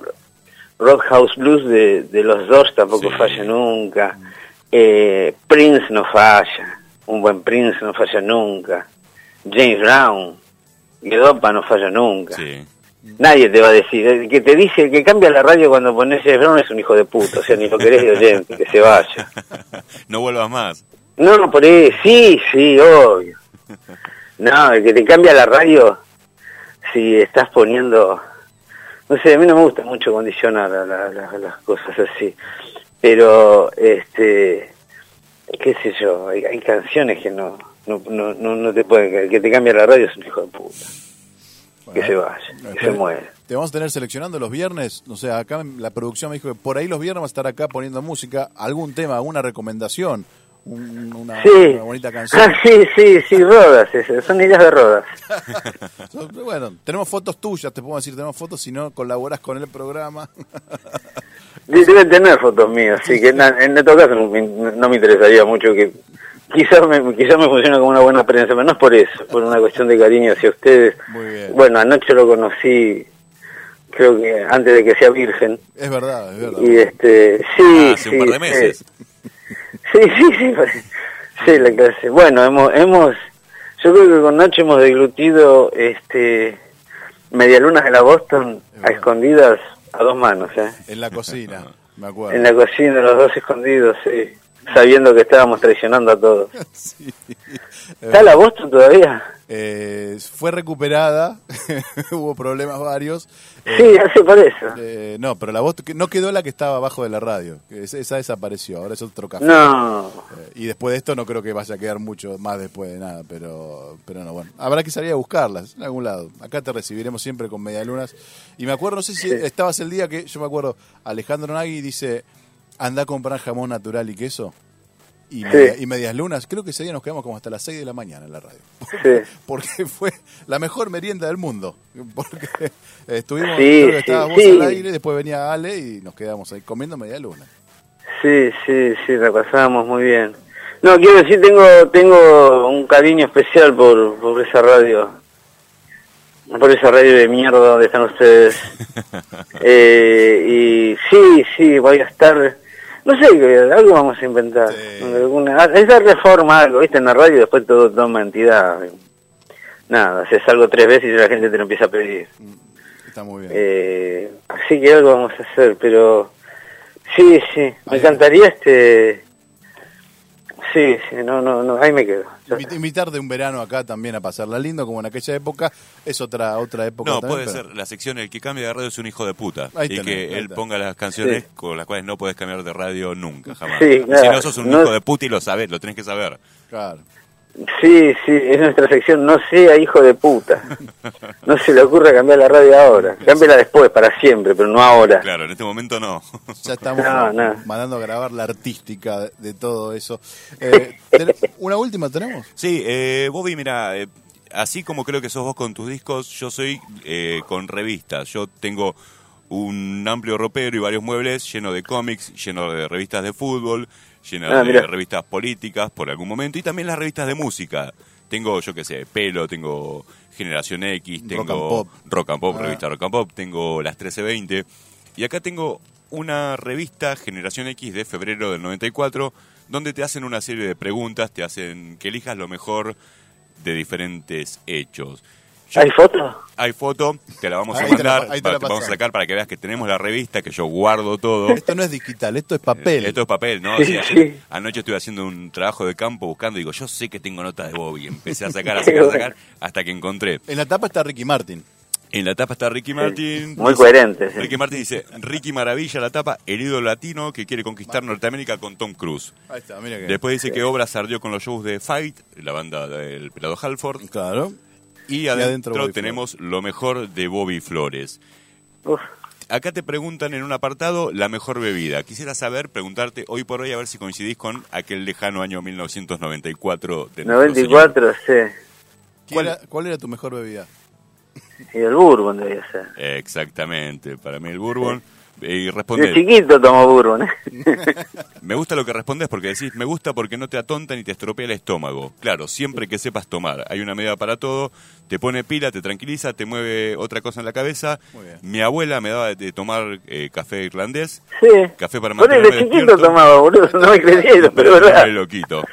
Rock House Blues de, de los Doors tampoco Sí. falla nunca. Eh, Prince no falla. Un buen Prince no falla nunca. James Brown, Guedopa no falla nunca. Sí. Nadie te va a decir. El que te dice, el que cambia la radio cuando pones James Brown es un hijo de puta. O sea, ni lo querés de oyente, que se vaya. no vuelvas más. No, no, por ahí, sí, sí, obvio. No, el que te cambia la radio, si estás poniendo, no sé, a mí no me gusta mucho condicionar a la- la- las cosas así, pero, este, qué sé yo, hay, hay canciones que no, no, no, no, no te pueden, el que te cambia la radio es un hijo de puta, que se vaya, que se muere. Te vamos a tener seleccionando los viernes, o sea, acá la producción me dijo que por ahí los viernes va a estar acá poniendo música, algún tema, alguna recomendación, un- una, Sí, una bonita canción. ah, sí, sí, sí, rodas, son ideas de rodas. Bueno, tenemos fotos tuyas, te puedo decir, tenemos fotos si no colaboras con el programa. De- Deben tener fotos mías, así que na- en todo caso no no me interesaría mucho que quizás me, quizás me funciona como una buena prensa, pero no es por eso, por una cuestión de cariño hacia ustedes. Muy bien. Bueno, anoche lo conocí, creo que antes de que sea virgen, Es verdad, es verdad. y este, sí, Ah, hace sí, un par de sí. meses. Sí, sí, sí, sí, la clase. Bueno, hemos, hemos, yo creo que con Nacho hemos deglutido, este, medialunas de la Boston Es a verdad. escondidas a dos manos, ¿eh? En la cocina, me acuerdo. En la cocina, los dos escondidos, sí. Sabiendo que estábamos traicionando a todos. Sí. ¿Está la Boston todavía? Eh, fue recuperada, hubo problemas varios. Eh, Sí, hace por eso. eh, no, pero la voz que- no quedó la que estaba abajo de la radio. esa, esa desapareció, ahora es otro café. No. Eh, y después de esto no creo que vaya a quedar mucho más después de nada, pero pero no, bueno. Habrá que salir a buscarlas en algún lado. Acá te recibiremos siempre con medialunas. Y me acuerdo, no sé si Sí. estabas el día que, yo me acuerdo, Alejandro Nagui dice, anda a comprar jamón natural y queso. Y, Sí. media- y medias lunas, creo que ese día nos quedamos como hasta las 6 de la mañana en la radio. Sí. Porque fue la mejor merienda del mundo. Porque estuvimos, Sí, creo que estabas vos al aire, después venía Ale y nos quedamos ahí comiendo media luna. Sí, sí, sí, la pasábamos muy bien. No, quiero decir, tengo tengo un cariño especial por, por esa radio. Por esa radio de mierda donde están ustedes. Eh, y sí, sí, voy a estar... No sé, algo vamos a inventar. Sí. Alguna, esa reforma, algo, viste, en la radio después todo toma entidad. Nada, haces algo tres veces y la gente te lo empieza a pedir. Está muy bien. Eh, así que algo vamos a hacer, pero sí, sí, me encantaría este, Sí, sí, no, no, no, ahí me quedo. Invitar de un verano acá también a pasarla lindo, como en aquella época, es otra otra época. No, también, puede pero- ser la sección El que cambia de radio es un hijo de puta. Ahí y tenés, que él ponga las canciones Sí. con las cuales no puedes cambiar de radio nunca, jamás. Sí, Si no sos un No- hijo de puta y lo sabes, lo tenés que saber. Claro. Sí, sí, es nuestra sección, no sea hijo de puta. No se le ocurra cambiar la radio ahora. Cámbiala después, para siempre, pero no ahora. Claro, en este momento no. Ya estamos No, no. mandando a grabar la artística de, todo eso. Eh, ¿Una última tenemos? Sí, eh, Bobby, mira, eh, así como creo que sos vos con tus discos, yo soy eh, con revistas. Yo tengo un amplio ropero y varios muebles lleno de cómics, lleno de revistas de fútbol, lleno Ah, de mirá. revistas políticas por algún momento y también las revistas de música. Tengo, yo qué sé, Pelo, tengo Generación X, tengo Rock and Pop. Rock and Pop, Ah. revista Rock and Pop, tengo las 1320 y acá tengo una revista Generación X de febrero del 94 donde te hacen una serie de preguntas, te hacen que elijas lo mejor de diferentes hechos. Yo- ¿Hay fotos? hay foto, te la vamos a Ahí te la- mandar, ahí te la te vamos a sacar para que veas que tenemos la revista, que yo guardo todo. Esto no es digital, esto es papel. Esto es papel, ¿no? Sí, Sí, sí. Anoche estuve haciendo un trabajo de campo buscando, digo, yo sé que tengo notas de Bobby. Empecé a sacar, a sacar, a sacar, hasta que encontré. En la tapa está Ricky Martin. En la tapa está Ricky Martin. Muy Dice- coherente. sí. Ricky Martin dice, Ricky Maravilla, la tapa, el ídolo latino que quiere conquistar Norteamérica con Tom Cruise. Ahí está, mira que. Después dice que Obras ardió con los shows de Fight, la banda del pelado Halford. Claro. Y adentro tenemos lo mejor de Bobby Flores. Uf. Acá te preguntan en un apartado la mejor bebida. Quisiera saber, preguntarte hoy por hoy, a ver si coincidís con aquel lejano año 1994 de nuestro señor. 94, sí. ¿Cuál era, ¿Cuál era tu mejor bebida? Y el Bourbon debía ser. Exactamente, para mí el Bourbon. Y De responde, chiquito tomó Bourbon, me gusta lo que respondes porque decís, me gusta porque no te atonta ni te estropea el estómago. Claro, siempre que sepas tomar. Hay una medida para todo, te pone pila, te tranquiliza, te mueve otra cosa en la cabeza. Mi abuela me daba de tomar eh, café irlandés, Sí. café para mantenerme de chiquito despierto. tomaba, boludo, no me creyeron, pero es verdad. me loquito.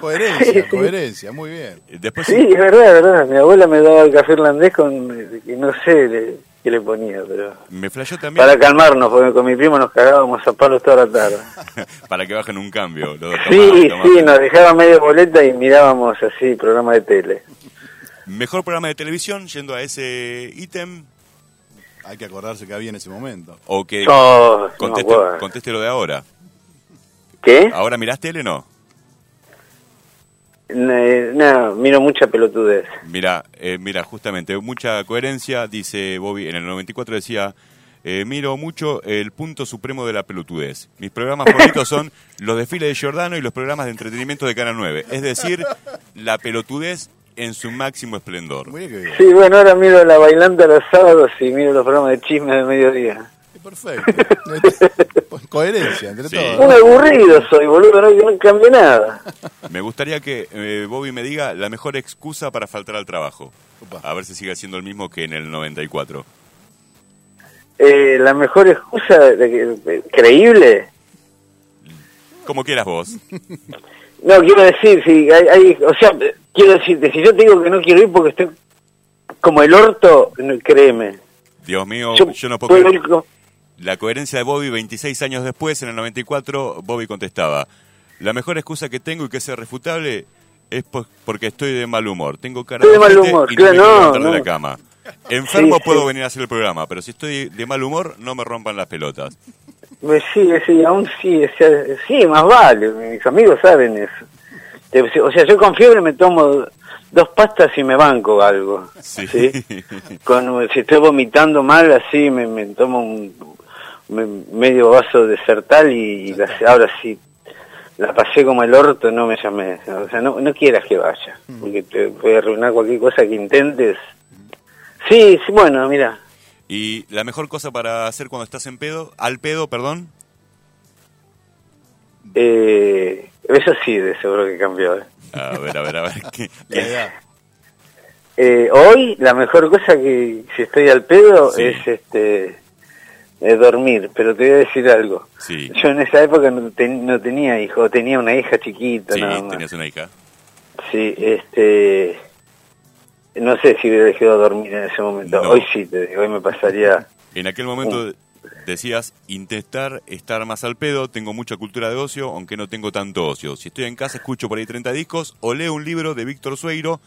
Coherencia, coherencia, muy bien. Después Sí, es verdad, es verdad. Mi abuela me daba el café irlandés con, eh, que no sé le- qué le ponía, pero... me flashó también Para calmarnos, porque con mi primo nos cagábamos a palos toda la tarde. para que bajen un cambio. Lo Sí, sí, nos dejaba medio boleta y mirábamos así, programa de tele. Mejor programa de televisión, yendo a ese ítem, Hay que acordarse que había en ese momento. o que Oh, conteste, conteste lo de ahora. ¿Qué? ¿Ahora mirás tele no? No, miro mucha pelotudez. Mira, eh, mira, justamente, mucha coherencia, dice Bobby, en el 94 decía, eh, miro mucho el punto supremo de la pelotudez. Mis programas favoritos son los desfiles de Giordano y los programas de entretenimiento de Canal 9. Es decir, la pelotudez en su máximo esplendor. Muy bien que bien. Sí, bueno, ahora miro la bailanta los sábados y miro los programas de chismes de mediodía. Perfecto. Coherencia entre Sí. todos. Un aburrido soy, boludo, no, no cambié nada. Me gustaría que eh, Bobby me diga la mejor excusa para faltar al trabajo. Opa. A ver si sigue siendo el mismo que en el 94. Eh, la mejor excusa de que- de- creíble. Como quieras vos. No, quiero decir, si hay, hay- o sea, quiero decirte, si yo te digo que no quiero ir porque estoy como el orto, créeme. Dios mío, yo, Yo no puedo puedo creer. ir con- La coherencia de Bobby, 26 años después, en el 94, Bobby contestaba, la mejor excusa que tengo y que es irrefutable es po- porque estoy de mal humor. Tengo cara Estoy de mal humor, y no me no, de la cama. Enfermo Sí, puedo sí. venir a hacer el programa, pero si estoy de mal humor, no me rompan las pelotas. Pues sí, sí, aún sí, o sea, sí, más vale, mis amigos saben eso. O sea, yo con fiebre me tomo dos pastas y me banco algo. Sí. ¿sí? Con, si estoy vomitando mal, así me, me tomo un medio vaso de sertal y, y la- ahora sí la pasé como el orto, no me llamé. O sea, no, no quieras que vaya, porque te voy a arruinar cualquier cosa que intentes. Sí, sí, bueno, mira, Y la mejor cosa para hacer cuando estás en pedo, al pedo, perdón, eh, eso sí, de seguro que cambió. ¿eh? a ver, a ver, a ver, ¿qué- La qué- edad. Eh, hoy la mejor cosa que si estoy al pedo Sí. es este es dormir, pero te voy a decir algo. Sí, Yo en esa época no, ten- no tenía hijo, tenía una hija chiquita sí, nada más. tenías una hija. Sí, este no sé si hubiera dejado dormir en ese momento. No. Hoy sí, te digo, hoy me pasaría En aquel momento decías intentar estar más al pedo, tengo mucha cultura de ocio, aunque no tengo tanto ocio. Si estoy en casa escucho por ahí 30 discos o leo un libro de Víctor Sueiro,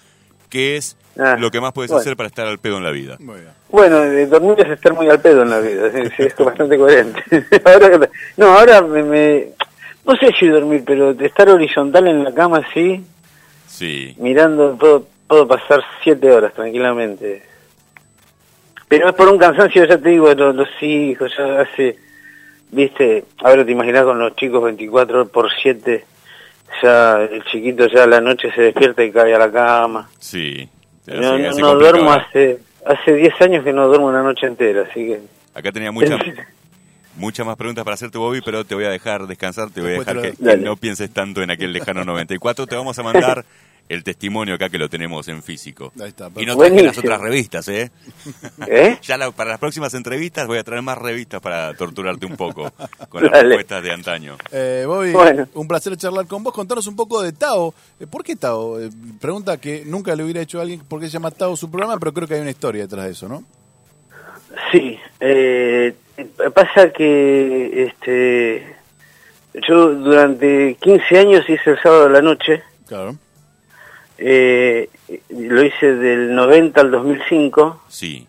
que es Ah, lo que más puedes bueno. hacer para estar al pedo en la vida. Bueno, dormir es estar muy al pedo en la vida, sí, sí, es bastante coherente. ahora, no, ahora me, me- No sé si dormir, pero de estar horizontal en la cama así, Sí, mirando, puedo, puedo pasar siete horas tranquilamente. Pero es por un cansancio, ya te digo, los, los hijos, ya hace, viste, ahora te imaginas con los chicos 24 por 7, ya el chiquito ya a la noche se despierta y cae a la cama. sí. No, Así- no, así no complicado. duermo hace, hace 10 años que no duermo una noche entera, así que... Acá tenía muchas muchas más preguntas para hacerte, Bobby, pero te voy a dejar descansar, te voy a dejar que, no pienses tanto en aquel lejano 94. Te vamos a mandar el testimonio acá que lo tenemos en físico. Ahí está, y no traje las otras revistas, ¿eh? ¿Eh? Ya la- para las próximas entrevistas voy a traer más revistas para torturarte un poco con las Dale. respuestas de antaño. Eh, Bobby, Bueno. un placer charlar con vos. Contanos un poco de Tao. Eh, ¿Por qué Tao? Eh, pregunta que nunca le hubiera hecho a alguien por qué se llama Tao su programa, pero creo que hay una historia detrás de eso, ¿no? Sí, eh, pasa que este yo durante 15 años hice el sábado de la noche, Claro. Eh, lo hice del 90 al 2005 Sí,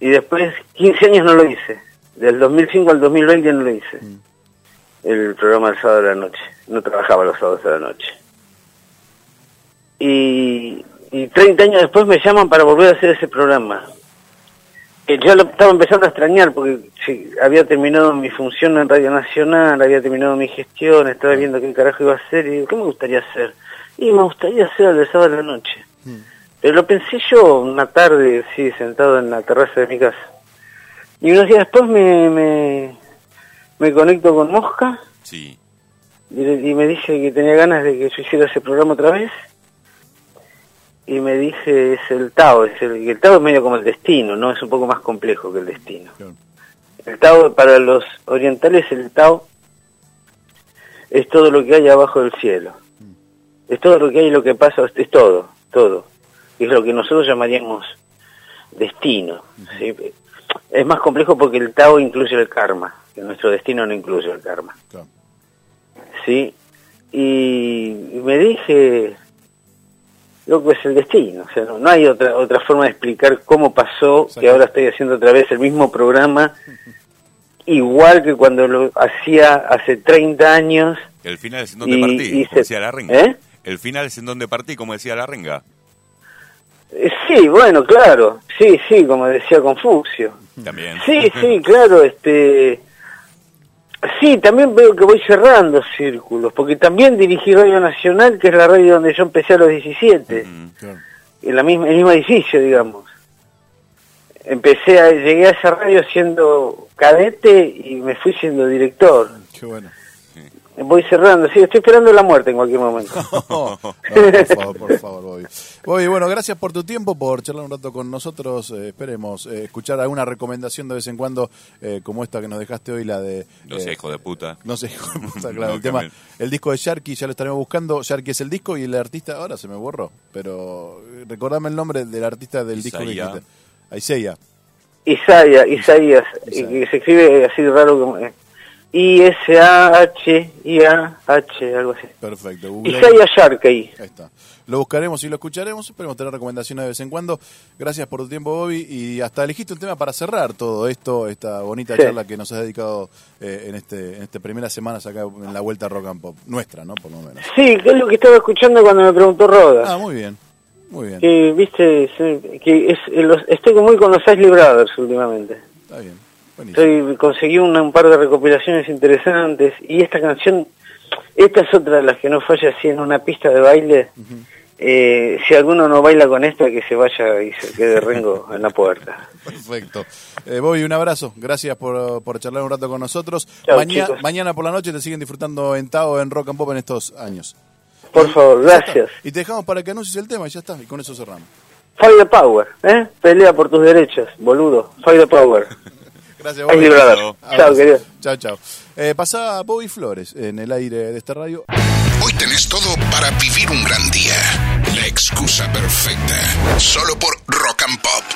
y después 15 años no lo hice, del 2005 al 2020 no lo hice, el programa del sábado de la noche, no trabajaba los sábados de la noche. Y, y 30 años después me llaman para volver a hacer ese programa. que ya lo estaba empezando a extrañar porque sí, había terminado mi función en Radio Nacional, había terminado mi gestión, estaba viendo qué carajo iba a hacer y digo, ¿qué me gustaría hacer? Y me gustaría hacer el sábado de la noche. Pero lo pensé yo una tarde, sí, sentado en la terraza de mi casa. Y unos días después me, me, me conecto con Mosca sí. y, y me dice que tenía ganas de que yo hiciera ese programa otra vez. Y me dice, es el Tao, es el, Tao es medio como el destino, ¿no? Es un poco más complejo que el destino. Claro. El Tao, para los orientales, el Tao es todo lo que hay abajo del cielo. Es todo lo que hay y lo que pasa, es todo, todo. Es lo que nosotros llamaríamos destino. ¿sí? Es más complejo porque el Tao incluye el karma, que nuestro destino no incluye el karma. claro. ¿sí? Y, me dije, loco, es el destino, o sea, no, no hay otra otra forma de explicar cómo pasó, que ahora estoy haciendo otra vez el mismo programa, igual que cuando lo hacía hace 30 años. El final es donde Y- partí, y como se- decía la. ¿Eh? El final es en donde partí, como decía la renga. Eh, Sí, bueno, claro, sí, sí, como decía Confucio. También. Sí, sí, claro, este... Sí, también veo que voy cerrando círculos, porque también dirigí Radio Nacional, que es la radio donde yo empecé a los 17. Mm, claro. en la misma, el mismo edificio, digamos. Empecé a, llegué a esa radio siendo cadete y me fui siendo director. Qué bueno. Voy cerrando, sí, estoy esperando la muerte en cualquier momento. No, por favor, por favor, Bobby. Bobby, bueno, gracias por tu tiempo, por charlar un rato con nosotros. Eh, esperemos eh, escuchar alguna recomendación de vez en cuando, eh, como esta que nos dejaste hoy, la de... No sé, eh, hijo de puta. No sé, hijo de puta, claro. No, el tema, el disco de Sharky ya lo estaremos buscando. Sharky es el disco y el artista, ahora se me borró, pero recordame el nombre del artista del disco que dijiste. Aiseya. Isaías, Isaías, y que se escribe así raro como... eh, I-S-A-H, I-A-H, algo así. Perfecto. Google. Isaías Sharkey. Ahí está. Lo buscaremos y lo escucharemos. Esperemos tener recomendaciones de vez en cuando. Gracias por tu tiempo, Bobby. Y hasta elegiste un tema para cerrar todo esto, esta bonita Sí. charla que nos has dedicado eh, en este en esta primera semana acá en la vuelta a Rock and Pop. Nuestra, ¿no? Por lo menos. Sí, que es lo que estaba escuchando cuando me preguntó Roda. Ah, muy bien. Muy bien. que, viste, que es, los, estoy muy con los Isley Brothers últimamente. Está bien. Estoy, conseguí una- un par de recopilaciones interesantes y esta canción, esta es otra de las que no falla así en una pista de baile. Eh, si alguno no baila con esta, que se vaya y se quede rengo en la puerta. Perfecto. Eh, Bobby, un abrazo. Gracias por, por charlar un rato con nosotros. Chao, Maña- chicos. mañana por la noche te siguen disfrutando en Tao, en Rock and Pop en estos años. Por favor, Ya está. gracias. Y te dejamos para que anuncies el tema y ya está. Y con eso cerramos. Fight the power, ¿eh? Pelea por tus derechos, boludo. The power. Gracias, Bobby. Chao, querido. Chao, chao. Eh, pasá Bobby Flores en el aire de esta radio. Hoy tenés todo para vivir un gran día. La excusa perfecta. Solo por Rock and Pop.